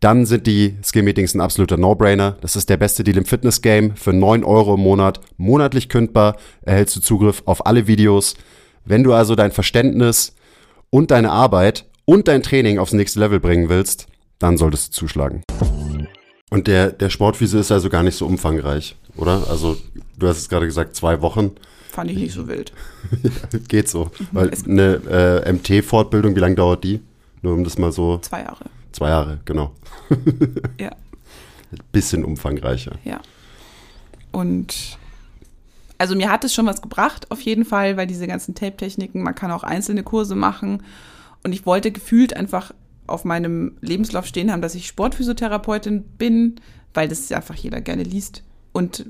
dann sind die Skill-Meetings ein absoluter No-Brainer. Das ist der beste Deal im Fitness-Game. Für 9 Euro im Monat, monatlich kündbar, erhältst du Zugriff auf alle Videos. Wenn du also dein Verständnis und deine Arbeit und dein Training aufs nächste Level bringen willst, dann solltest du zuschlagen. Und der, der Sportphysio ist also gar nicht so umfangreich, oder? Also, du hast es gerade gesagt, zwei Wochen. Fand ich nicht so wild. (laughs) Geht so. Weil eine äh, MT-Fortbildung, wie lange dauert die? Nur um das mal so. Zwei Jahre. Zwei Jahre, genau. ja. (laughs) Bisschen umfangreicher. Ja. Und also mir hat es schon was gebracht, auf jeden Fall, weil diese ganzen Tape-Techniken, man kann auch einzelne Kurse machen. Und ich wollte gefühlt einfach auf meinem Lebenslauf stehen haben, dass ich Sportphysiotherapeutin bin, weil das einfach jeder gerne liest. Und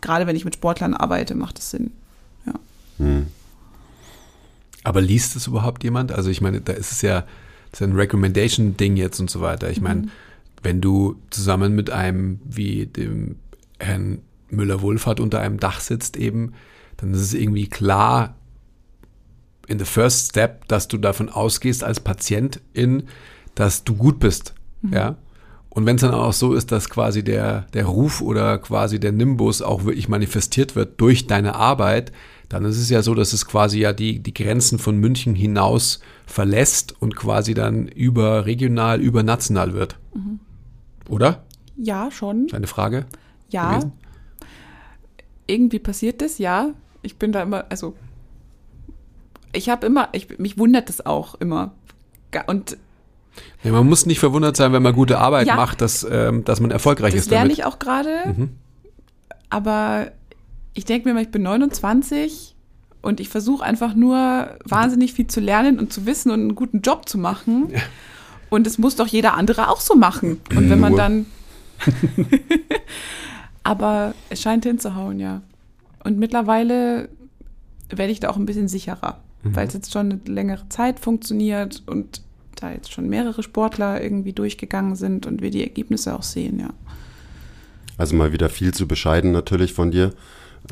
gerade wenn ich mit Sportlern arbeite, macht es Sinn. Ja. Hm. Aber liest es überhaupt jemand? Also ich meine, da ist es ja ist ein Recommendation-Ding jetzt und so weiter. Ich meine, mhm. wenn du zusammen mit einem wie dem Herrn Müller-Wohlfahrt unter einem Dach sitzt eben, dann ist es irgendwie klar in the first step, dass du davon ausgehst als Patientin, dass du gut bist. Mhm. Ja. Und wenn es dann auch so ist, dass quasi der, der Ruf oder quasi der Nimbus auch wirklich manifestiert wird durch deine Arbeit, dann ist es ja so, dass es quasi ja die, die Grenzen von München hinaus verlässt und quasi dann überregional, übernational wird. Mhm. Oder? Ja, schon. Eine Frage? Ja. Gewesen? Irgendwie passiert das, ja. Ich bin da immer, also ich habe immer, ich, mich wundert das auch immer. Und ja, man muss nicht verwundert sein, wenn man gute Arbeit ja, macht, dass, ähm, dass man erfolgreich das ist. Das lerne ich auch gerade. Mhm. Aber ich denke mir mal, ich bin 29 und ich versuche einfach nur wahnsinnig viel zu lernen und zu wissen und einen guten Job zu machen. Ja. Und es muss doch jeder andere auch so machen. Und wenn man dann. (laughs) Aber es scheint hinzuhauen, ja. Und mittlerweile werde ich da auch ein bisschen sicherer, mhm. weil es jetzt schon eine längere Zeit funktioniert und da jetzt schon mehrere Sportler irgendwie durchgegangen sind und wir die Ergebnisse auch sehen, ja. Also mal wieder viel zu bescheiden natürlich von dir.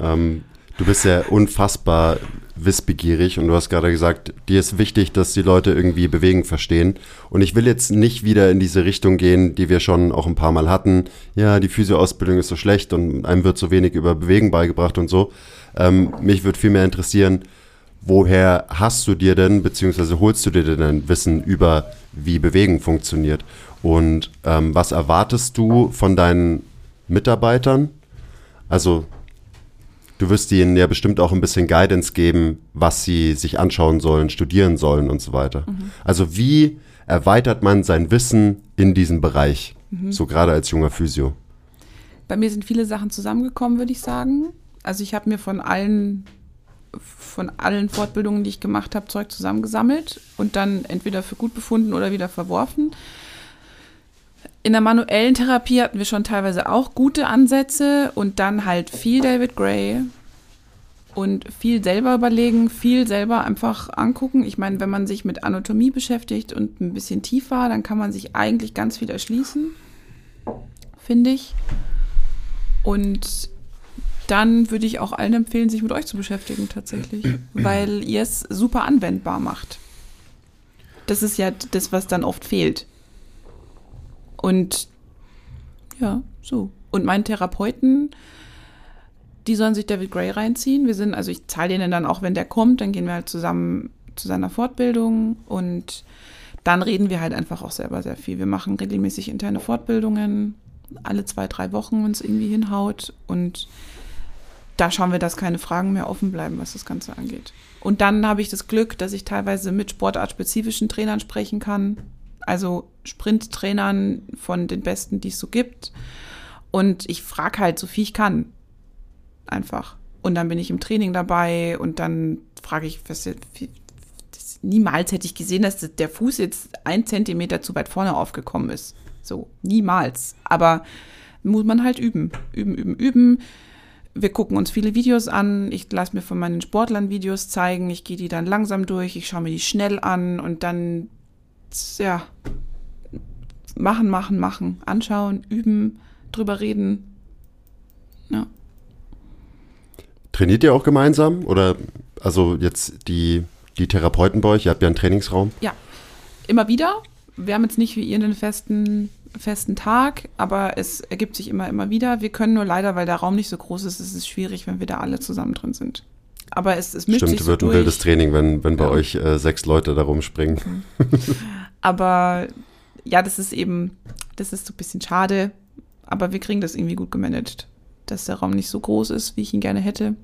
Ähm, du bist ja unfassbar wissbegierig und du hast gerade gesagt, dir ist wichtig, dass die Leute irgendwie Bewegen verstehen. Und ich will jetzt nicht wieder in diese Richtung gehen, die wir schon auch ein paar Mal hatten. Ja, die Physioausbildung ist so schlecht und einem wird so wenig über Bewegen beigebracht und so. Ähm, mich würde vielmehr interessieren, woher hast du dir denn, beziehungsweise holst du dir denn ein Wissen über, wie Bewegen funktioniert? Und ähm, was erwartest du von deinen Mitarbeitern? Also du wirst ihnen ja bestimmt auch ein bisschen Guidance geben, was sie sich anschauen sollen, studieren sollen und so weiter. Mhm. Also wie erweitert man sein Wissen in diesem Bereich, mhm. so gerade als junger Physio? Bei mir sind viele Sachen zusammengekommen, würde ich sagen. Also ich habe mir von allen von allen Fortbildungen, die ich gemacht habe, Zeug zusammengesammelt und dann entweder für gut befunden oder wieder verworfen. In der manuellen Therapie hatten wir schon teilweise auch gute Ansätze und dann halt viel David Gray und viel selber überlegen, viel selber einfach angucken. Ich meine, wenn man sich mit Anatomie beschäftigt und ein bisschen tiefer, dann kann man sich eigentlich ganz viel erschließen, finde ich. Und dann würde ich auch allen empfehlen, sich mit euch zu beschäftigen tatsächlich, (clears throat) weil ihr es super anwendbar macht. Das ist ja das, was dann oft fehlt. Und ja, so. Und meinen Therapeuten, die sollen sich David Gray reinziehen. Wir sind, also ich zahle denen dann auch, wenn der kommt, dann gehen wir halt zusammen zu seiner Fortbildung und dann reden wir halt einfach auch selber sehr viel. Wir machen regelmäßig interne Fortbildungen, alle zwei, drei Wochen, wenn es irgendwie hinhaut. Und da schauen wir, dass keine Fragen mehr offen bleiben, was das Ganze angeht. Und dann habe ich das Glück, dass ich teilweise mit sportartspezifischen Trainern sprechen kann, also Sprinttrainern von den Besten, die es so gibt. Und ich frage halt so viel ich kann. Einfach. Und dann bin ich im Training dabei und dann frage ich, was, das, niemals hätte ich gesehen, dass der Fuß jetzt ein Zentimeter zu weit vorne aufgekommen ist. So, niemals. Aber muss man halt üben. Üben, üben, üben. Wir gucken uns viele Videos an. Ich lasse mir von meinen Sportlern Videos zeigen. Ich gehe die dann langsam durch. Ich schaue mir die schnell an und dann ja, machen, machen, machen, anschauen, üben, drüber reden. Ja. Trainiert ihr auch gemeinsam? Oder also jetzt die, die Therapeuten bei euch? Ihr habt ja einen Trainingsraum. Ja, immer wieder. Wir haben jetzt nicht wie ihr einen festen, festen Tag, aber es ergibt sich immer, immer wieder. Wir können nur leider, weil der Raum nicht so groß ist, ist es schwierig, wenn wir da alle zusammen drin sind. Aber es, es mischt Stimmt, sich so wird durch. ein wildes Training, wenn, wenn bei ja. euch äh, sechs Leute da rumspringen. (laughs) Aber ja, das ist eben, das ist so ein bisschen schade. Aber wir kriegen das irgendwie gut gemanagt, dass der Raum nicht so groß ist, wie ich ihn gerne hätte.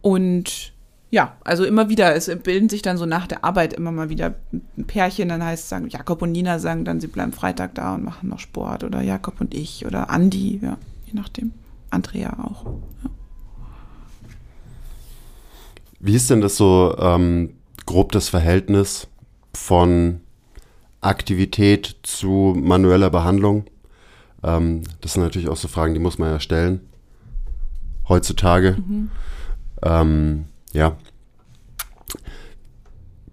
Und ja, also immer wieder, es bilden sich dann so nach der Arbeit immer mal wieder ein Pärchen, dann heißt es sagen, Jakob und Nina sagen dann, sie bleiben Freitag da und machen noch Sport oder Jakob und ich oder Andi, ja, je nachdem. Andrea auch. Ja. Wie ist denn das so ähm, grob das Verhältnis von Aktivität zu manueller Behandlung? Ähm, das sind natürlich auch so Fragen, die muss man ja stellen. Heutzutage. Mhm. Ähm, ja.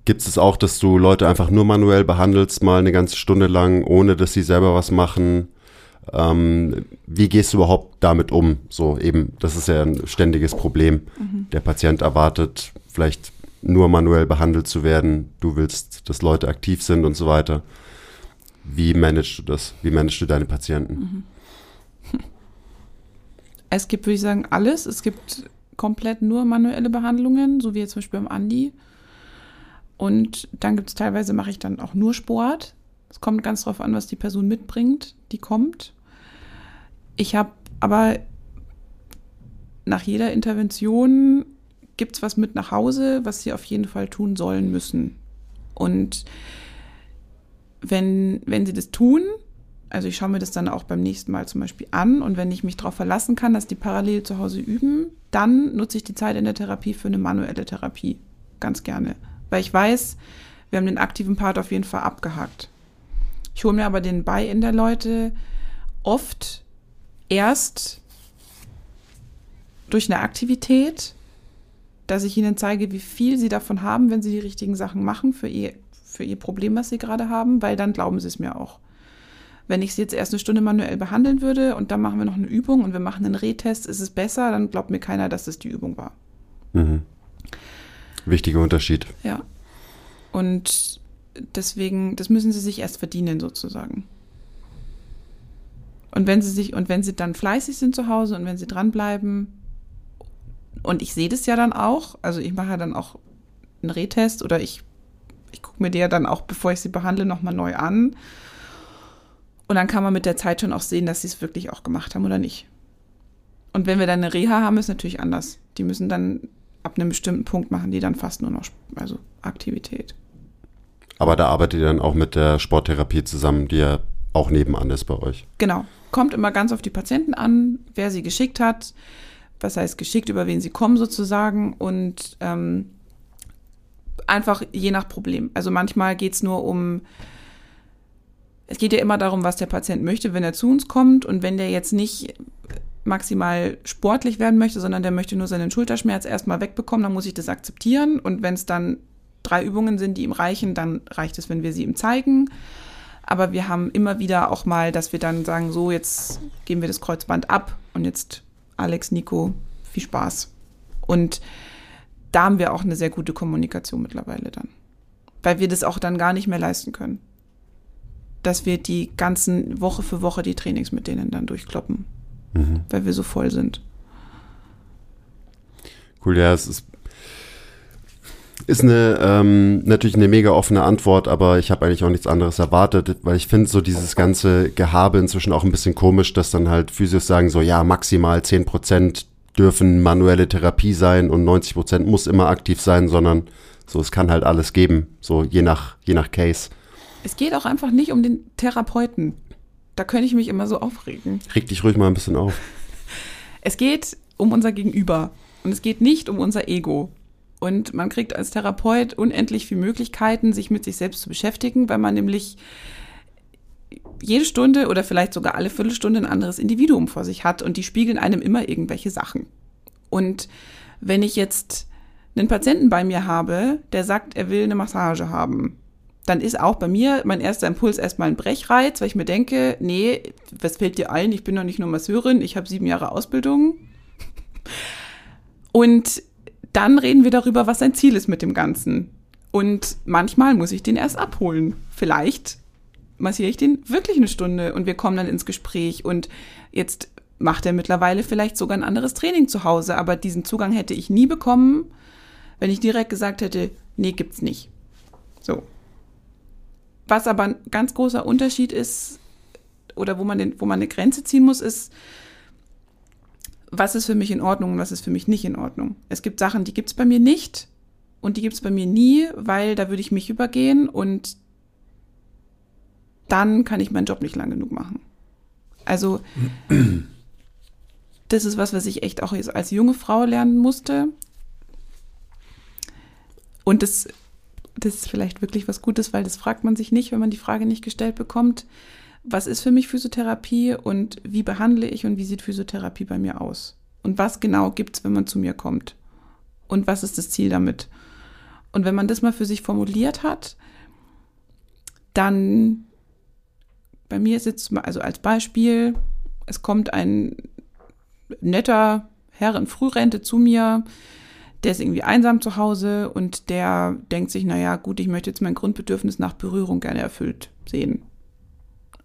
Gibt es auch, dass du Leute einfach nur manuell behandelst, mal eine ganze Stunde lang, ohne dass sie selber was machen? Ähm, wie gehst du überhaupt damit um? So eben, das ist ja ein ständiges Problem. Mhm. Der Patient erwartet vielleicht nur manuell behandelt zu werden. Du willst, dass Leute aktiv sind und so weiter. Wie managst du das? Wie managst du deine Patienten? Mhm. (laughs) Es gibt, würde ich sagen, alles. Es gibt komplett nur manuelle Behandlungen, so wie jetzt zum Beispiel beim Andi. Und dann gibt es teilweise, mache ich dann auch nur Sport. Es kommt ganz drauf an, was die Person mitbringt, die kommt. Ich habe aber nach jeder Intervention gibt es was mit nach Hause, was sie auf jeden Fall tun sollen müssen. Und wenn, wenn sie das tun, also ich schaue mir das dann auch beim nächsten Mal zum Beispiel an und wenn ich mich darauf verlassen kann, dass die parallel zu Hause üben, dann nutze ich die Zeit in der Therapie für eine manuelle Therapie. Ganz gerne. Weil ich weiß, wir haben den aktiven Part auf jeden Fall abgehakt. Ich hole mir aber den Buy-in der Leute oft erst durch eine Aktivität dass ich ihnen zeige, wie viel sie davon haben, wenn sie die richtigen Sachen machen für ihr, für ihr Problem, was sie gerade haben, weil dann glauben sie es mir auch. Wenn ich sie jetzt erst eine Stunde manuell behandeln würde und dann machen wir noch eine Übung und wir machen einen Rehtest, ist es besser, dann glaubt mir keiner, dass das die Übung war. Mhm. Wichtiger Unterschied. Ja. Und deswegen, das müssen sie sich erst verdienen, sozusagen. Und wenn sie sich, und wenn sie dann fleißig sind zu Hause und wenn sie dranbleiben, und ich sehe das ja dann auch, also ich mache ja dann auch einen Rehtest oder ich, ich gucke mir die ja dann auch, bevor ich sie behandle, nochmal neu an. Und dann kann man mit der Zeit schon auch sehen, dass sie es wirklich auch gemacht haben oder nicht. Und wenn wir dann eine Reha haben, ist natürlich anders. Die müssen dann ab einem bestimmten Punkt machen, die dann fast nur noch also Aktivität. Aber da arbeitet ihr dann auch mit der Sporttherapie zusammen, die ja auch nebenan ist bei euch. Genau. Kommt immer ganz auf die Patienten an, wer sie geschickt hat, was heißt geschickt, über wen sie kommen sozusagen und ähm, einfach je nach Problem. Also manchmal geht es nur um, es geht ja immer darum, was der Patient möchte, wenn er zu uns kommt und wenn der jetzt nicht maximal sportlich werden möchte, sondern der möchte nur seinen Schulterschmerz erstmal wegbekommen, dann muss ich das akzeptieren und wenn es dann drei Übungen sind, die ihm reichen, dann reicht es, wenn wir sie ihm zeigen. Aber wir haben immer wieder auch mal, dass wir dann sagen, so, jetzt geben wir das Kreuzband ab und jetzt Alex, Nico, viel Spaß. Und da haben wir auch eine sehr gute Kommunikation mittlerweile dann. Weil wir das auch dann gar nicht mehr leisten können. Dass wir die ganzen Woche für Woche die Trainings mit denen dann durchkloppen. Mhm. Weil wir so voll sind. Cool, ja, es ist ist eine ähm, natürlich eine mega offene Antwort, aber ich habe eigentlich auch nichts anderes erwartet, weil ich finde so dieses ganze Gehabe inzwischen auch ein bisschen komisch, dass dann halt Physios sagen so, ja, maximal 10% dürfen manuelle Therapie sein und 90% muss immer aktiv sein, sondern so, es kann halt alles geben, so je nach, je nach Case. Es geht auch einfach nicht um den Therapeuten. Da könnte ich mich immer so aufregen. Reg dich ruhig mal ein bisschen auf. (laughs) Es geht um unser Gegenüber und es geht nicht um unser Ego. Und man kriegt als Therapeut unendlich viele Möglichkeiten, sich mit sich selbst zu beschäftigen, weil man nämlich jede Stunde oder vielleicht sogar alle Viertelstunde ein anderes Individuum vor sich hat und die spiegeln einem immer irgendwelche Sachen. Und wenn ich jetzt einen Patienten bei mir habe, der sagt, er will eine Massage haben, dann ist auch bei mir mein erster Impuls erstmal ein Brechreiz, weil ich mir denke, nee, was fällt dir ein? Ich bin doch nicht nur Masseurin, ich habe sieben Jahre Ausbildung. (laughs) Und dann reden wir darüber, was sein Ziel ist mit dem Ganzen. Und manchmal muss ich den erst abholen. Vielleicht massiere ich den wirklich eine Stunde und wir kommen dann ins Gespräch. Und jetzt macht er mittlerweile vielleicht sogar ein anderes Training zu Hause, aber diesen Zugang hätte ich nie bekommen, wenn ich direkt gesagt hätte, nee, gibt's nicht. So. Was aber ein ganz großer Unterschied ist, oder wo man, den, wo man eine Grenze ziehen muss, ist, was ist für mich in Ordnung und was ist für mich nicht in Ordnung. Es gibt Sachen, die gibt es bei mir nicht und die gibt es bei mir nie, weil da würde ich mich übergehen und dann kann ich meinen Job nicht lang genug machen. Also (clears throat) das ist was, was ich echt auch als junge Frau lernen musste. Und das, das ist vielleicht wirklich was Gutes, weil das fragt man sich nicht, wenn man die Frage nicht gestellt bekommt was ist für mich Physiotherapie und wie behandle ich und wie sieht Physiotherapie bei mir aus? Und was genau gibt es, wenn man zu mir kommt? Und was ist das Ziel damit? Und wenn man das mal für sich formuliert hat, dann bei mir ist jetzt, also als Beispiel, es kommt ein netter Herr in Frührente zu mir, der ist irgendwie einsam zu Hause und der denkt sich, naja, gut, ich möchte jetzt mein Grundbedürfnis nach Berührung gerne erfüllt sehen.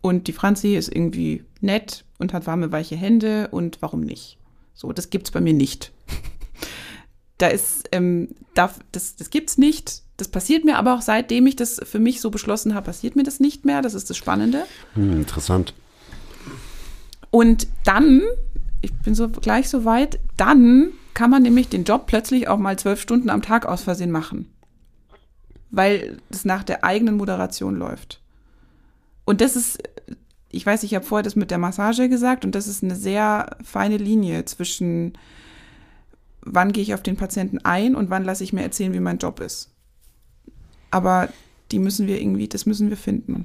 Und die Franzi ist irgendwie nett und hat warme, weiche Hände und warum nicht? So, das gibt's bei mir nicht. (laughs) da ist, ähm, da, das, das gibt's nicht. Das passiert mir aber auch seitdem ich das für mich so beschlossen habe, passiert mir das nicht mehr. Das ist das Spannende. Hm, interessant. Und dann, ich bin so gleich so weit, dann kann man nämlich den Job plötzlich auch mal zwölf Stunden am Tag aus Versehen machen. Weil es nach der eigenen Moderation läuft. Und das ist, ich weiß, ich habe vorher das mit der Massage gesagt und das ist eine sehr feine Linie zwischen, wann gehe ich auf den Patienten ein und wann lasse ich mir erzählen, wie mein Job ist. Aber die müssen wir irgendwie, das müssen wir finden.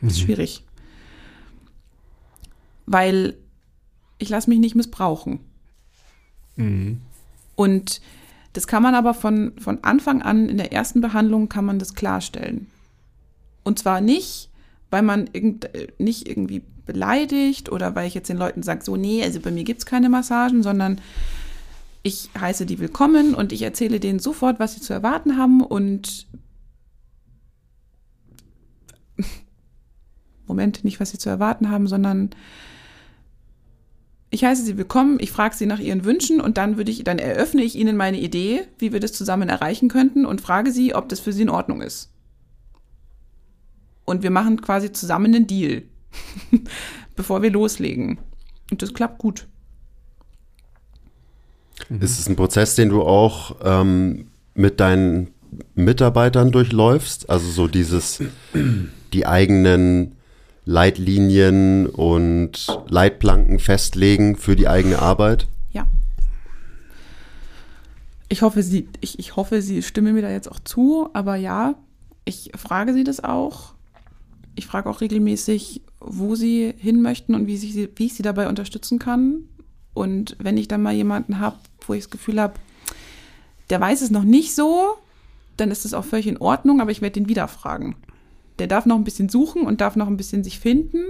Das ist mhm. schwierig. Weil ich lasse mich nicht missbrauchen. Mhm. Und das kann man aber von, von Anfang an in der ersten Behandlung kann man das klarstellen. Und zwar nicht, weil man irgend, nicht irgendwie beleidigt oder weil ich jetzt den Leuten sage, so, nee, also bei mir gibt es keine Massagen, sondern ich heiße die willkommen und ich erzähle denen sofort, was sie zu erwarten haben und (laughs) Moment, nicht was sie zu erwarten haben, sondern ich heiße sie willkommen, ich frage sie nach ihren Wünschen und dann würde ich, dann eröffne ich ihnen meine Idee, wie wir das zusammen erreichen könnten und frage sie, ob das für sie in Ordnung ist. Und wir machen quasi zusammen einen Deal, (laughs) bevor wir loslegen. Und das klappt gut. Ist es ein Prozess, den du auch ähm, mit deinen Mitarbeitern durchläufst? Also so dieses, (clears throat) die eigenen Leitlinien und Leitplanken festlegen für die eigene Arbeit? Ja. Ich hoffe, sie, ich, ich hoffe, sie stimmen mir da jetzt auch zu, aber ja, ich frage sie das auch. Ich frage auch regelmäßig, wo sie hin möchten und wie, sie, wie ich sie dabei unterstützen kann. Und wenn ich dann mal jemanden habe, wo ich das Gefühl habe, der weiß es noch nicht so, dann ist das auch völlig in Ordnung, aber ich werde den wieder fragen. Der darf noch ein bisschen suchen und darf noch ein bisschen sich finden,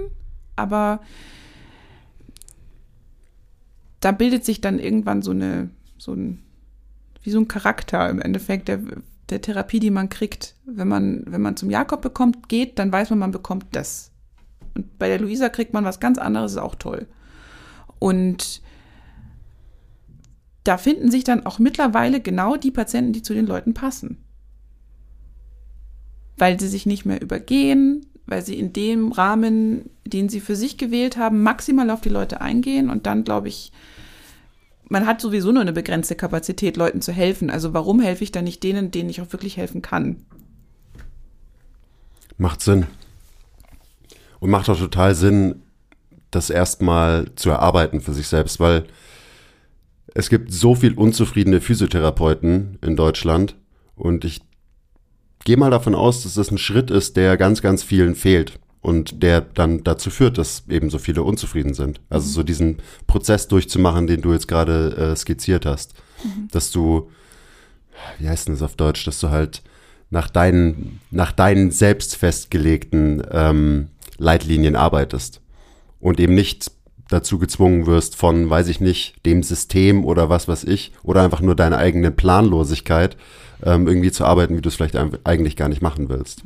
aber da bildet sich dann irgendwann so eine, so ein, wie so ein Charakter im Endeffekt der, der Therapie, die man kriegt. Wenn man, wenn man zum Jakob bekommt, geht, dann weiß man, man bekommt das. Und bei der Luisa kriegt man was ganz anderes, ist auch toll. Und da finden sich dann auch mittlerweile genau die Patienten, die zu den Leuten passen. Weil sie sich nicht mehr übergehen, weil sie in dem Rahmen, den sie für sich gewählt haben, maximal auf die Leute eingehen und dann glaube ich, man hat sowieso nur eine begrenzte Kapazität, Leuten zu helfen. Also warum helfe ich dann nicht denen, denen ich auch wirklich helfen kann? Macht Sinn. Und macht auch total Sinn, das erstmal zu erarbeiten für sich selbst, weil es gibt so viel unzufriedene Physiotherapeuten in Deutschland und ich gehe mal davon aus, dass das ein Schritt ist, der ganz, ganz vielen fehlt und der dann dazu führt, dass eben so viele unzufrieden sind. Also so diesen Prozess durchzumachen, den du jetzt gerade äh, skizziert hast, mhm. dass du, wie heißt denn das auf Deutsch, dass du halt nach deinen, nach deinen selbst festgelegten ähm, Leitlinien arbeitest und eben nicht dazu gezwungen wirst von, weiß ich nicht, dem System oder was weiß ich, oder einfach nur deine eigene Planlosigkeit, ähm, irgendwie zu arbeiten, wie du es vielleicht eigentlich gar nicht machen willst.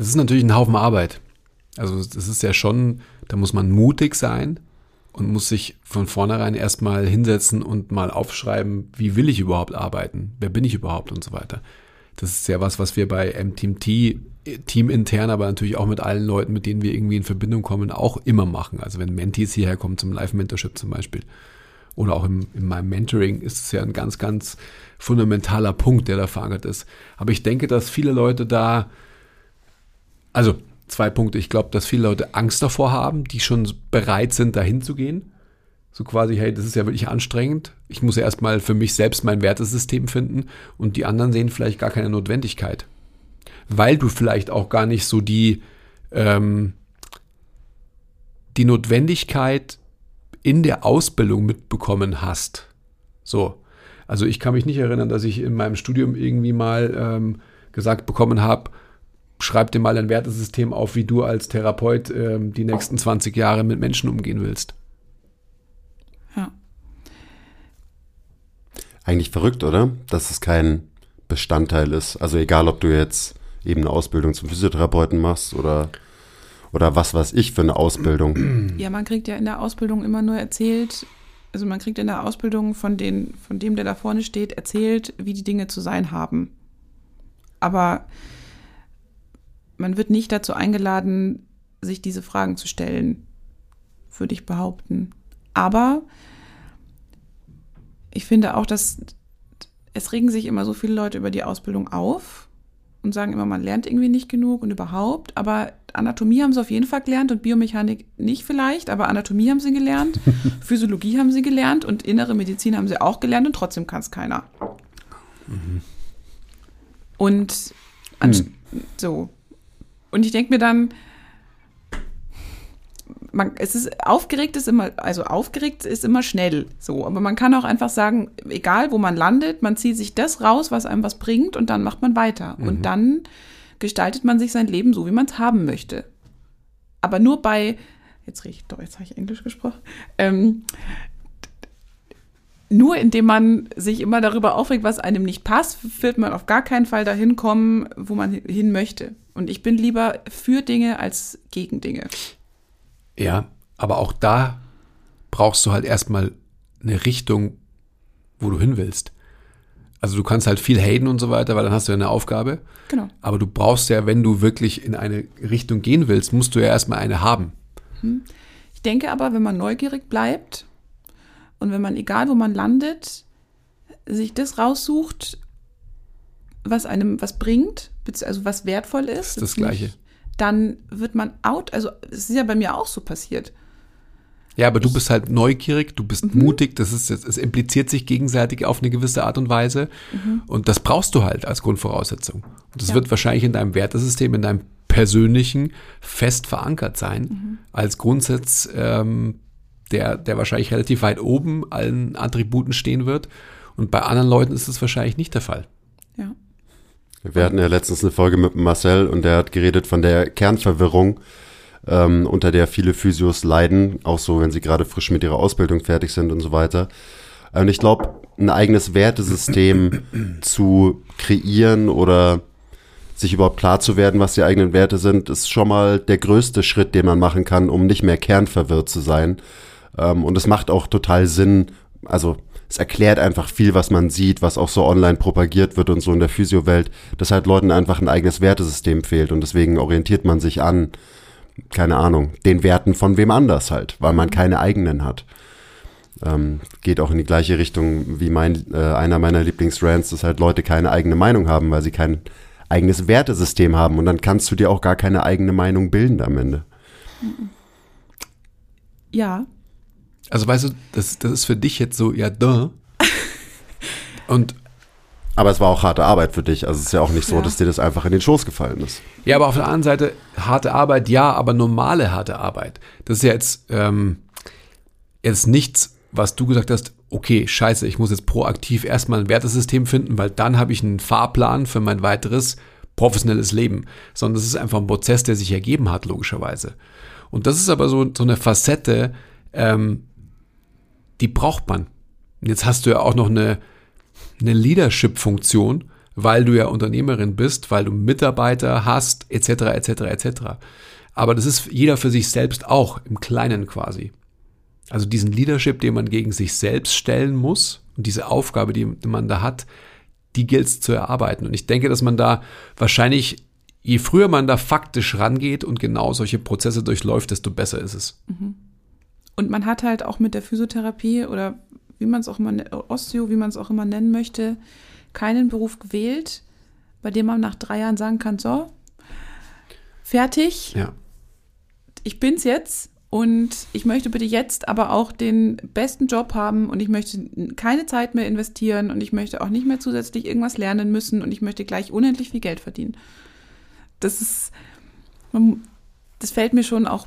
Das ist natürlich ein Haufen Arbeit. Also das ist ja schon, da muss man mutig sein und muss sich von vornherein erstmal hinsetzen und mal aufschreiben, wie will ich überhaupt arbeiten, wer bin ich überhaupt und so weiter. Das ist ja was, was wir bei MTMT teamintern, aber natürlich auch mit allen Leuten, mit denen wir irgendwie in Verbindung kommen, auch immer machen. Also wenn Mentees hierher kommen zum Live-Mentorship zum Beispiel oder auch im, in meinem Mentoring ist es ja ein ganz, ganz fundamentaler Punkt, der da verankert ist. Aber ich denke, dass viele Leute da, also zwei Punkte. Ich glaube, dass viele Leute Angst davor haben, die schon bereit sind, dahin zu gehen. So quasi, hey, das ist ja wirklich anstrengend. Ich muss ja erstmal für mich selbst mein Wertesystem finden und die anderen sehen vielleicht gar keine Notwendigkeit weil du vielleicht auch gar nicht so die, ähm, die Notwendigkeit in der Ausbildung mitbekommen hast. So. Also ich kann mich nicht erinnern, dass ich in meinem Studium irgendwie mal ähm, gesagt bekommen habe, schreib dir mal ein Wertesystem auf, wie du als Therapeut ähm, die nächsten 20 Jahre mit Menschen umgehen willst. Ja. Eigentlich verrückt, oder? Dass es kein Bestandteil ist. Also egal, ob du jetzt eben eine Ausbildung zum Physiotherapeuten machst oder, oder was weiß ich für eine Ausbildung. Ja, man kriegt ja in der Ausbildung immer nur erzählt, also man kriegt in der Ausbildung von, den, von dem, der da vorne steht, erzählt, wie die Dinge zu sein haben. Aber man wird nicht dazu eingeladen, sich diese Fragen zu stellen, würde ich behaupten. Aber ich finde auch, dass es regen sich immer so viele Leute über die Ausbildung auf und sagen immer, man lernt irgendwie nicht genug und überhaupt. Aber Anatomie haben sie auf jeden Fall gelernt und Biomechanik nicht vielleicht, aber Anatomie haben sie gelernt, (laughs) Physiologie haben sie gelernt und innere Medizin haben sie auch gelernt und trotzdem kann es keiner. Mhm. Und mhm. so. Und ich denke mir dann, man, es ist aufgeregt ist immer, also aufgeregt ist immer schnell so, aber man kann auch einfach sagen, egal wo man landet, man zieht sich das raus, was einem was bringt und dann macht man weiter. Mhm. Und dann gestaltet man sich sein Leben so, wie man es haben möchte. Aber nur bei, jetzt rede ich, doch, jetzt habe ich Englisch gesprochen, ähm, nur indem man sich immer darüber aufregt, was einem nicht passt, wird man auf gar keinen Fall dahin kommen, wo man hin möchte. Und ich bin lieber für Dinge als gegen Dinge. Ja, aber auch da brauchst du halt erstmal eine Richtung, wo du hin willst. Also du kannst halt viel haten und so weiter, weil dann hast du ja eine Aufgabe. Genau. Aber du brauchst ja, wenn du wirklich in eine Richtung gehen willst, musst du ja erstmal eine haben. Ich denke aber, wenn man neugierig bleibt und wenn man, egal wo man landet, sich das raussucht, was einem was bringt, also was wertvoll ist, ist das jetzt nicht, Gleiche. dann wird man out. Also es ist ja bei mir auch so passiert. Ja, aber du bist halt neugierig, du bist Mhm. mutig, das ist, es impliziert sich gegenseitig auf eine gewisse Art und Weise. Und das brauchst du halt als Grundvoraussetzung. Und das Mhm. Ja. wird wahrscheinlich in deinem Wertesystem, in deinem persönlichen fest verankert sein, Mhm. als Grundsatz, ähm, der, der wahrscheinlich relativ weit oben allen Attributen stehen wird. Und bei anderen Leuten ist das wahrscheinlich nicht der Fall. Ja. Wir hatten ja letztens eine Folge mit Marcel und der hat geredet von der Kernverwirrung, ähm, unter der viele Physios leiden, auch so, wenn sie gerade frisch mit ihrer Ausbildung fertig sind und so weiter. Und ich glaube, ein eigenes Wertesystem (clears throat) zu kreieren oder sich überhaupt klar zu werden, was die eigenen Werte sind, ist schon mal der größte Schritt, den man machen kann, um nicht mehr kernverwirrt zu sein. Ähm, und es macht auch total Sinn, also es erklärt einfach viel, was man sieht, was auch so online propagiert wird und so in der Physiowelt, dass halt Leuten einfach ein eigenes Wertesystem fehlt und deswegen orientiert man sich an, keine Ahnung, den Werten von wem anders halt, weil man keine eigenen hat. Ähm, geht auch in die gleiche Richtung wie mein, äh, einer meiner Lieblingsrants, dass halt Leute keine eigene Meinung haben, weil sie kein eigenes Wertesystem haben und dann kannst du dir auch gar keine eigene Meinung bilden am Ende. Ja. Also weißt du, das, das ist für dich jetzt so, ja, duh. (laughs) Und Aber es war auch harte Arbeit für dich. Also es ist ja auch nicht so, Ja. dass dir das einfach in den Schoß gefallen ist. Ja, aber auf der anderen Seite, harte Arbeit, ja, aber normale harte Arbeit. Das ist ja jetzt, ähm, jetzt nichts, was du gesagt hast, okay, scheiße, ich muss jetzt proaktiv erstmal ein Wertesystem finden, weil dann habe ich einen Fahrplan für mein weiteres professionelles Leben. Sondern das ist einfach ein Prozess, der sich ergeben hat, logischerweise. Und das ist aber so, so eine Facette, ähm, die braucht man. Jetzt hast du ja auch noch eine, eine Leadership-Funktion, weil du ja Unternehmerin bist, weil du Mitarbeiter hast, etc., etc., etc. Aber das ist jeder für sich selbst auch, im Kleinen quasi. Also diesen Leadership, den man gegen sich selbst stellen muss und diese Aufgabe, die man da hat, die gilt es zu erarbeiten. Und ich denke, dass man da wahrscheinlich, je früher man da faktisch rangeht und genau solche Prozesse durchläuft, desto besser ist es. Und man hat halt auch mit der Physiotherapie oder wie man es auch immer, ne- Osteo, wie man es auch immer nennen möchte, keinen Beruf gewählt, bei dem man nach drei Jahren sagen kann, so, fertig, Ja. ich bin's jetzt und ich möchte bitte jetzt aber auch den besten Job haben und ich möchte keine Zeit mehr investieren und ich möchte auch nicht mehr zusätzlich irgendwas lernen müssen und ich möchte gleich unendlich viel Geld verdienen. Das ist, das fällt mir schon auch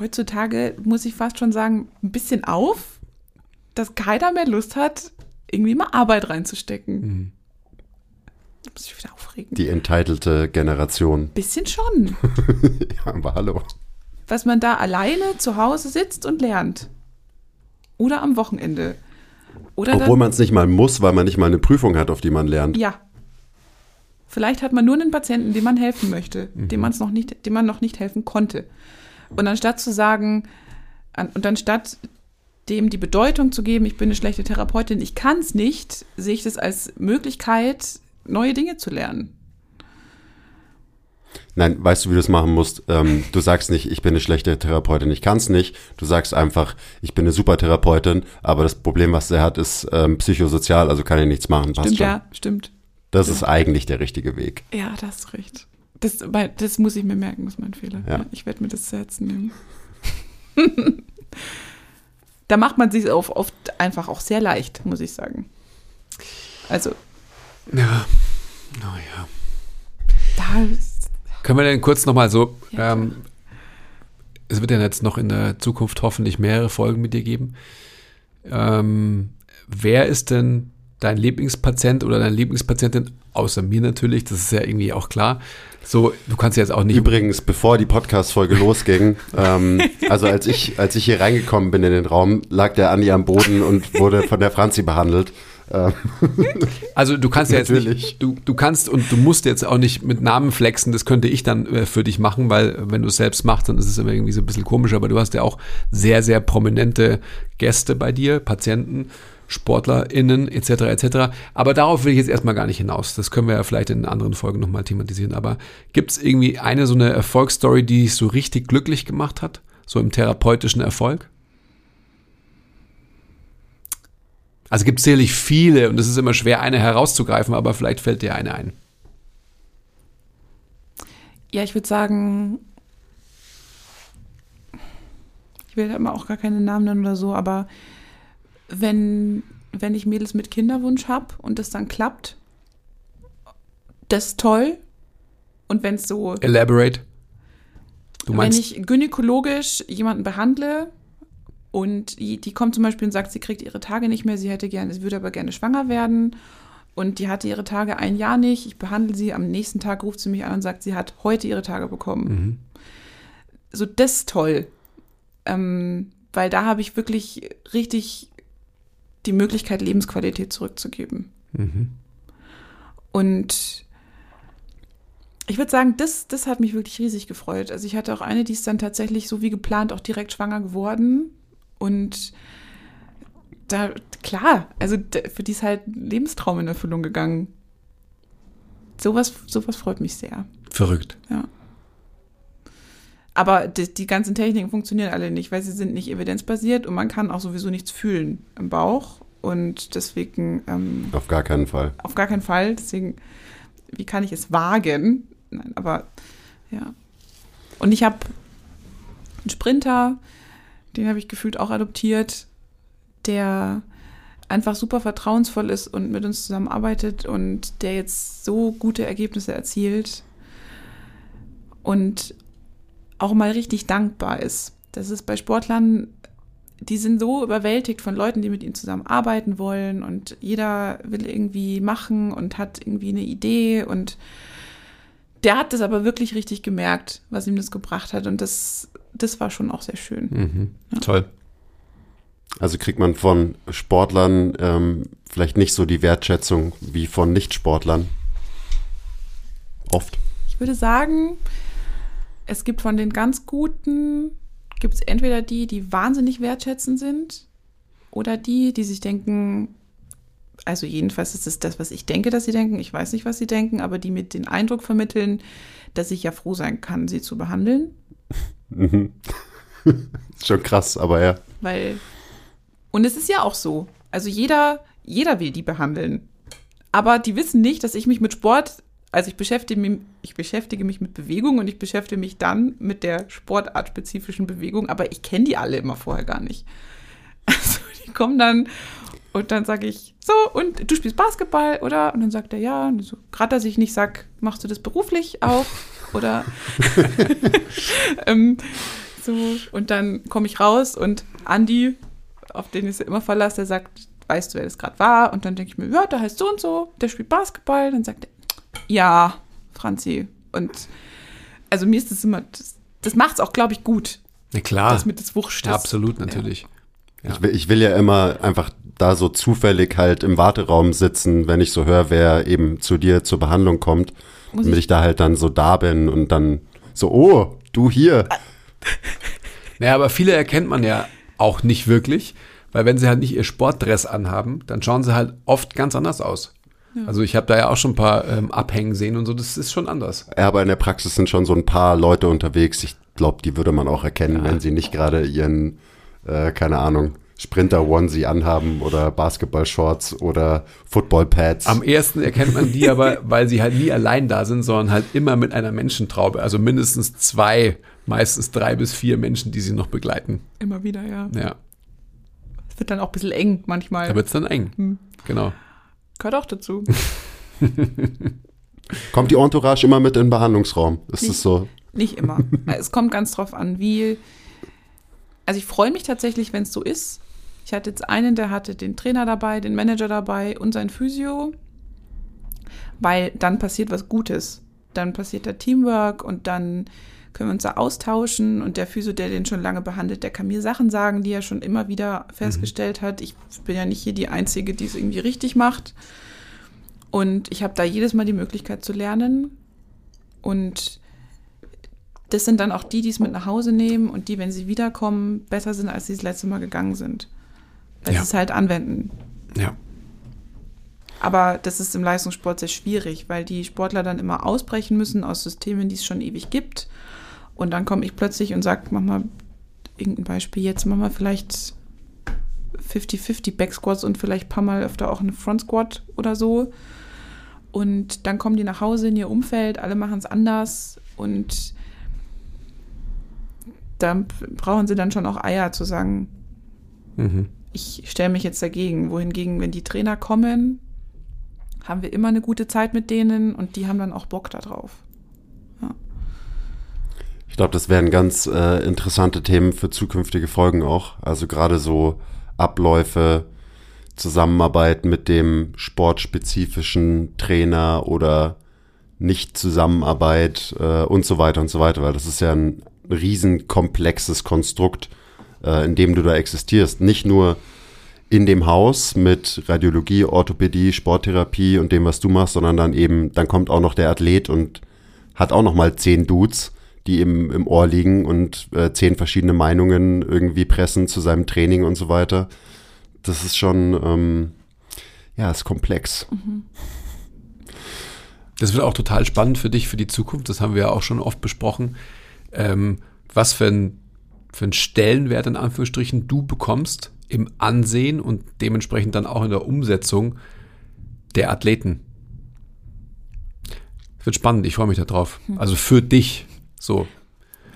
heutzutage, muss ich fast schon sagen, ein bisschen auf, dass keiner mehr Lust hat, irgendwie mal Arbeit reinzustecken. Mhm. Da muss ich wieder aufregen. Die entitlelte Generation. bisschen schon. (laughs) Ja, aber hallo. was man da alleine zu Hause sitzt und lernt. Oder am Wochenende. Oder Obwohl man es nicht mal muss, weil man nicht mal eine Prüfung hat, auf die man lernt. ja. Vielleicht hat man nur einen Patienten, dem man helfen möchte, dem man es noch nicht, dem man noch nicht helfen konnte. Und anstatt zu sagen, an, und anstatt dem die Bedeutung zu geben, ich bin eine schlechte Therapeutin, ich kann es nicht, sehe ich das als Möglichkeit, neue Dinge zu lernen. Nein, weißt du, wie du es machen musst? Ähm, du sagst nicht, ich bin eine schlechte Therapeutin, ich kann es nicht. Du sagst einfach, ich bin eine super Therapeutin, aber das Problem, was er hat, ist ähm, psychosozial, also kann er nichts machen. Stimmt, ja, stimmt. Das ist eigentlich der richtige Weg. Ja, das hast recht. Das, das muss ich mir merken, das ist mein Fehler. Ja. Ich werde mir das zu Herzen nehmen. (laughs) da macht man sich oft, oft einfach auch sehr leicht, muss ich sagen. Also, Ja. Naja. da ist, Können wir denn kurz nochmal so, Ja, ähm, es wird ja jetzt noch in der Zukunft hoffentlich mehrere Folgen mit dir geben. Ähm, wer ist denn dein Lieblingspatient oder deine Lieblingspatientin außer mir natürlich, das ist ja irgendwie auch klar. So, du kannst jetzt auch nicht. Übrigens, bevor die Podcast-Folge losging, (laughs) ähm, also als ich, als ich hier reingekommen bin in den Raum, lag der Andi am Boden und wurde von der Franzi behandelt. Ähm, (laughs) Also du kannst ja jetzt Natürlich. nicht, du, du kannst und du musst jetzt auch nicht mit Namen flexen, das könnte ich dann äh, für dich machen, weil wenn du es selbst machst, dann ist es immer irgendwie so ein bisschen komisch, aber du hast ja auch sehr, sehr prominente Gäste bei dir, Patienten, SportlerInnen etc. etc. Aber darauf will ich jetzt erstmal gar nicht hinaus. Das können wir ja vielleicht in anderen Folgen nochmal thematisieren. Aber gibt es irgendwie eine so eine Erfolgsstory, die dich so richtig glücklich gemacht hat? So im therapeutischen Erfolg? Also gibt es sicherlich viele und es ist immer schwer, eine herauszugreifen, aber vielleicht fällt dir eine ein. Ja, ich würde sagen, ich will da immer auch gar keine Namen nennen oder so, aber wenn, wenn ich Mädels mit Kinderwunsch habe und das dann klappt, das ist toll. Und wenn es so, Elaborate. Du wenn meinst, ich gynäkologisch jemanden behandle und die, die kommt zum Beispiel und sagt, sie kriegt ihre Tage nicht mehr, sie hätte gerne, sie würde aber gerne schwanger werden und die hatte ihre Tage ein Jahr nicht. Ich behandle sie, am nächsten Tag ruft sie mich an und sagt, sie hat heute ihre Tage bekommen. Mhm. So, das ist toll. Ähm, weil da habe ich wirklich richtig die Möglichkeit, Lebensqualität zurückzugeben. Mhm. Und ich würde sagen, das, das hat mich wirklich riesig gefreut. Also ich hatte auch eine, die ist dann tatsächlich so wie geplant auch direkt schwanger geworden. Und da, klar, also für die ist halt ein Lebenstraum in Erfüllung gegangen. Sowas, sowas freut mich sehr. verrückt. Ja. Aber die, die ganzen Techniken funktionieren alle nicht, weil sie sind nicht evidenzbasiert und man kann auch sowieso nichts fühlen im Bauch. Und deswegen ähm, auf gar keinen Fall. auf gar keinen Fall. Deswegen, wie kann ich es wagen? Nein, aber ja. Und ich habe einen Sprinter, den habe ich gefühlt auch adoptiert, der einfach super vertrauensvoll ist und mit uns zusammenarbeitet und der jetzt so gute Ergebnisse erzielt und auch mal richtig dankbar ist. Das ist bei Sportlern, die sind so überwältigt von Leuten, die mit ihnen zusammenarbeiten wollen und jeder will irgendwie machen und hat irgendwie eine Idee und der hat das aber wirklich richtig gemerkt, was ihm das gebracht hat und das, das war schon auch sehr schön. Mhm. Toll. Also kriegt man von Sportlern ähm, vielleicht nicht so die Wertschätzung wie von Nichtsportlern. Oft. Ich würde sagen, es gibt von den ganz Guten, gibt es entweder die, die wahnsinnig wertschätzend sind oder die, die sich denken, also jedenfalls ist es das, was ich denke, dass sie denken, ich weiß nicht, was sie denken, aber die mit den Eindruck vermitteln, dass ich ja froh sein kann, sie zu behandeln, Mhm. (laughs) schon krass, aber ja. weil und es ist ja auch so, also jeder, jeder will die behandeln, aber die wissen nicht, dass ich mich mit Sport also ich beschäftige, mich, ich beschäftige mich mit Bewegung und ich beschäftige mich dann mit der sportartspezifischen Bewegung, aber ich kenne die alle immer vorher gar nicht. (laughs) Also die kommen dann und dann sage ich, so, und du spielst Basketball, oder? Und dann sagt er, ja. Und so, gerade dass ich nicht sag, machst du das beruflich auch? Oder (laughs) (laughs) ähm, so, und dann komme ich raus und Andi, auf den ich immer verlasse, der sagt, weißt du, wer das gerade war? Und dann denke ich mir, ja, der heißt so und so, der spielt Basketball. Dann sagt er, ja, Franzi. Und also mir ist das immer, das, das macht es auch, glaube ich, gut, Na klar. dass mit das Wurscht. Ja, absolut, natürlich. Ja. Ich, will, ich will ja immer einfach da so zufällig halt im Warteraum sitzen, wenn ich so höre, wer eben zu dir zur Behandlung kommt, Muss damit ich- ich da halt dann so da bin und dann so, oh, du hier. (laughs) Naja, aber viele erkennt man ja auch nicht wirklich, weil wenn sie halt nicht ihr Sportdress anhaben, dann schauen sie halt oft ganz anders aus. Also ich habe da ja auch schon ein paar ähm, Abhängen sehen und so, das ist schon anders. Ja, aber in der Praxis sind schon so ein paar Leute unterwegs. Ich glaube, die würde man auch erkennen, wenn sie nicht gerade ihren, äh, keine Ahnung, Sprinter-Onesie anhaben oder Basketball-Shorts oder Football-Pads. Am ersten erkennt man die aber, (laughs) weil sie halt nie allein da sind, sondern halt immer mit einer Menschentraube. Also mindestens zwei, meistens drei bis vier Menschen, die sie noch begleiten. Immer wieder, ja. Ja, Es wird dann auch ein bisschen eng manchmal. da wird's dann eng. Hm. Genau. Gehört auch dazu. (laughs) Kommt die Entourage immer mit in den Behandlungsraum? Ist Nicht. es so? Nicht immer. (laughs) es kommt ganz drauf an, wie. Also ich freue mich tatsächlich, wenn es so ist. Ich hatte jetzt einen, der hatte den Trainer dabei, den Manager dabei und sein Physio. weil dann passiert was Gutes. Dann passiert da Teamwork und dann können wir uns da austauschen und der Physio, der den schon lange behandelt, der kann mir Sachen sagen, die er schon immer wieder festgestellt hat. Ich bin ja nicht hier die Einzige, die es irgendwie richtig macht. Und ich habe da jedes Mal die Möglichkeit zu lernen. Und das sind dann auch die, die es mit nach Hause nehmen und die, wenn sie wiederkommen, besser sind, als sie das letzte Mal gegangen sind. Weil Ja. sie es halt anwenden. Ja. Aber das ist im Leistungssport sehr schwierig, weil die Sportler dann immer ausbrechen müssen aus Systemen, die es schon ewig gibt. Und dann komme ich plötzlich und sage, mach mal irgendein Beispiel jetzt, mach mal vielleicht 50-50 Backsquats und vielleicht ein paar Mal öfter auch eine Front Squat oder so. Und dann kommen die nach Hause in ihr Umfeld, alle machen es anders und da brauchen sie dann schon auch Eier zu sagen, Mhm. ich stelle mich jetzt dagegen. Wohingegen, wenn die Trainer kommen, haben wir immer eine gute Zeit mit denen und die haben dann auch Bock darauf. Ich glaube, das wären ganz äh, interessante Themen für zukünftige Folgen auch. Also gerade so Abläufe, Zusammenarbeit mit dem sportspezifischen Trainer oder Nicht-Zusammenarbeit äh, und so weiter und so weiter, weil das ist ja ein riesen komplexes Konstrukt, äh, in dem du da existierst. Nicht nur in dem Haus mit Radiologie, Orthopädie, Sporttherapie und dem, was du machst, sondern dann eben, dann kommt auch noch der Athlet und hat auch noch mal zehn Dudes, die im, im Ohr liegen und äh, zehn verschiedene Meinungen irgendwie pressen zu seinem Training und so weiter. Das ist schon, ähm, ja, ist komplex. Das wird auch total spannend für dich für die Zukunft. Das haben wir ja auch schon oft besprochen. Ähm, was für ein, für ein Stellenwert in Anführungsstrichen du bekommst im Ansehen und dementsprechend dann auch in der Umsetzung der Athleten. Das wird spannend, ich freue mich darauf. Also für dich so.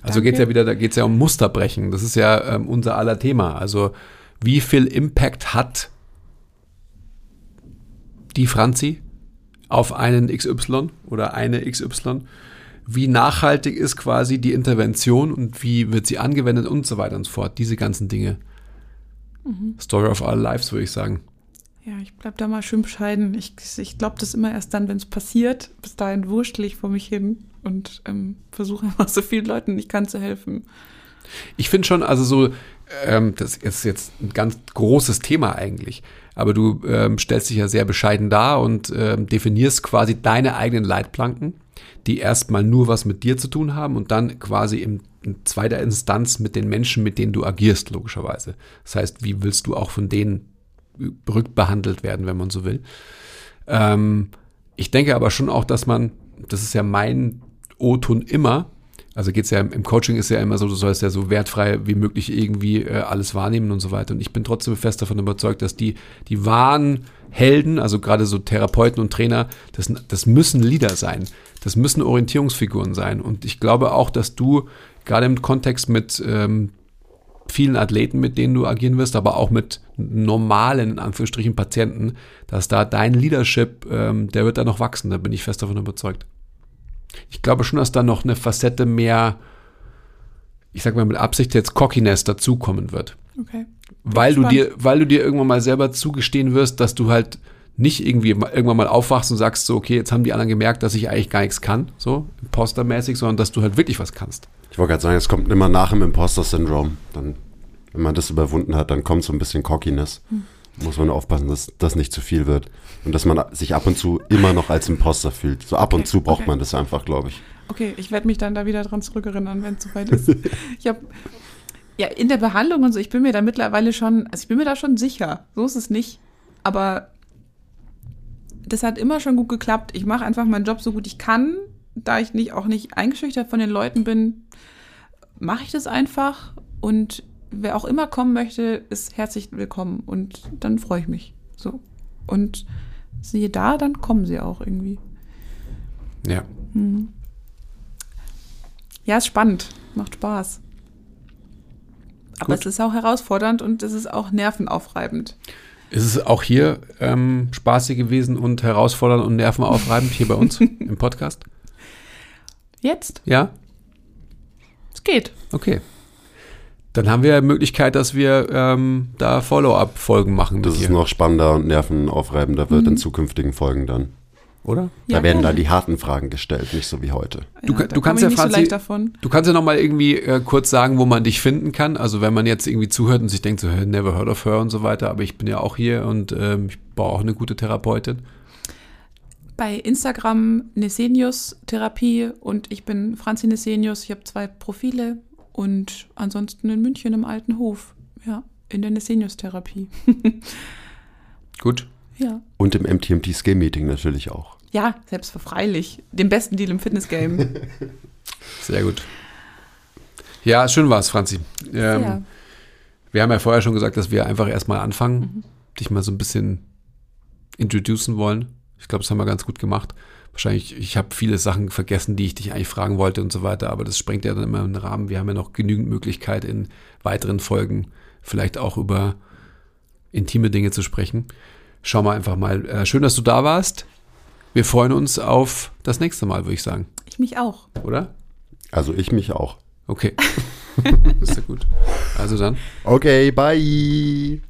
Also geht es ja wieder, da geht es ja um Musterbrechen. Das ist ja ähm, unser aller Thema. Also wie viel Impact hat die Franzi auf einen XY oder eine XY? Wie nachhaltig ist quasi die Intervention und wie wird sie angewendet und so weiter und so fort? Diese ganzen Dinge. Story of our lives, würde ich sagen. Ja, ich bleib da mal schön bescheiden. Ich, ich glaube das immer erst dann, wenn es passiert. Bis dahin wurschtel ich vor mich hin und ähm, versuche (laughs) einfach so vielen Leuten ich kann zu helfen. Ich finde schon, also so, ähm, das ist jetzt ein ganz großes Thema eigentlich, aber du ähm, stellst dich ja sehr bescheiden dar und ähm, definierst quasi deine eigenen Leitplanken, die erstmal nur was mit dir zu tun haben und dann quasi im, in zweiter Instanz mit den Menschen, mit denen du agierst, logischerweise. Das heißt, wie willst du auch von denen rückbehandelt werden, wenn man so will. Ähm, ich denke aber schon auch, dass man, das ist ja mein O-Ton immer, also geht's ja im Coaching ist ja immer so, du sollst ja so wertfrei wie möglich irgendwie äh, alles wahrnehmen und so weiter. Und ich bin trotzdem fest davon überzeugt, dass die, die wahren Helden, also gerade so Therapeuten und Trainer, das, das müssen Leader sein. Das müssen Orientierungsfiguren sein. Und ich glaube auch, dass du gerade im Kontext mit ähm, vielen Athleten, mit denen du agieren wirst, aber auch mit normalen, in Anführungsstrichen, Patienten, dass da dein Leadership, ähm, der wird da noch wachsen, da bin ich fest davon überzeugt. Ich glaube schon, dass da noch eine Facette mehr, ich sag mal mit Absicht jetzt Cockiness dazukommen wird. Okay. Weil du, dir, weil du dir irgendwann mal selber zugestehen wirst, dass du halt nicht irgendwie mal- irgendwann mal aufwachst und sagst so, okay, jetzt haben die anderen gemerkt, dass ich eigentlich gar nichts kann, so impostermäßig, sondern dass du halt wirklich was kannst. Ich wollte gerade sagen, es kommt immer nach dem Imposter-Syndrom. Dann, wenn man das überwunden hat, dann kommt so ein bisschen Cockiness. Muss man aufpassen, dass das nicht zu viel wird. Und dass man sich ab und zu immer noch als Imposter fühlt. So ab und Okay, zu braucht okay. man das einfach, glaube ich. Okay, ich werde mich dann da wieder dran zurückerinnern, wenn es soweit ist. ich habe ja in der Behandlung und so, ich bin mir da mittlerweile schon, also ich bin mir da schon sicher. So ist es nicht. Aber das hat immer schon gut geklappt. Ich mache einfach meinen Job so gut ich kann. Da ich nicht auch nicht eingeschüchtert von den Leuten bin, mache ich das einfach. Und wer auch immer kommen möchte, ist herzlich willkommen. Und dann freue ich mich. So. Und siehe da, dann kommen sie auch irgendwie. Ja. Ja, ist spannend. Macht Spaß. Aber Gut. es ist auch herausfordernd und es ist auch nervenaufreibend. Ist es auch hier ähm, spaßig gewesen und herausfordernd und nervenaufreibend hier bei uns (laughs) im Podcast? Jetzt? Ja? Es geht. Okay. Dann haben wir Möglichkeit, dass wir ähm, da Follow-up-Folgen machen. Das mit ist dir. noch spannender und nervenaufreibender wird in zukünftigen Folgen dann. oder? Da werden dann die harten Fragen gestellt, nicht so wie heute. Du, Ja, du komm kannst ja, nicht so Franzi, davon. du kannst ja noch mal irgendwie äh, kurz sagen, wo man dich finden kann. Also wenn man jetzt irgendwie zuhört und sich denkt, so, hey, never heard of her und so weiter, aber ich bin ja auch hier und ähm, ich brauche auch eine gute Therapeutin. Bei Instagram Nesenius Therapie und ich bin Franzi Nesenius. Ich habe zwei Profile und ansonsten in München im Alten Hof. Ja, in der Nesenius Therapie. (laughs) Gut. ja. Und im MTMT Skill Meeting natürlich auch. Ja, selbstverfreilich. Den besten Deal im Fitnessgame. (laughs) Sehr gut. Ja, schön war's, Franzi. Ähm, ja. Wir haben ja vorher schon gesagt, dass wir einfach erstmal anfangen, dich mal so ein bisschen introducen wollen. Ich glaube, das haben wir ganz gut gemacht. Wahrscheinlich, ich habe viele Sachen vergessen, die ich dich eigentlich fragen wollte und so weiter, aber das sprengt ja dann immer den Rahmen. Wir haben ja noch genügend Möglichkeit in weiteren Folgen vielleicht auch über intime Dinge zu sprechen. Schau mal einfach mal. Äh, schön, dass du da warst. Wir freuen uns auf das nächste Mal, würde ich sagen, Ich mich auch. oder? Also ich mich auch. Okay. (laughs) ist ja gut. Also dann. Okay, bye.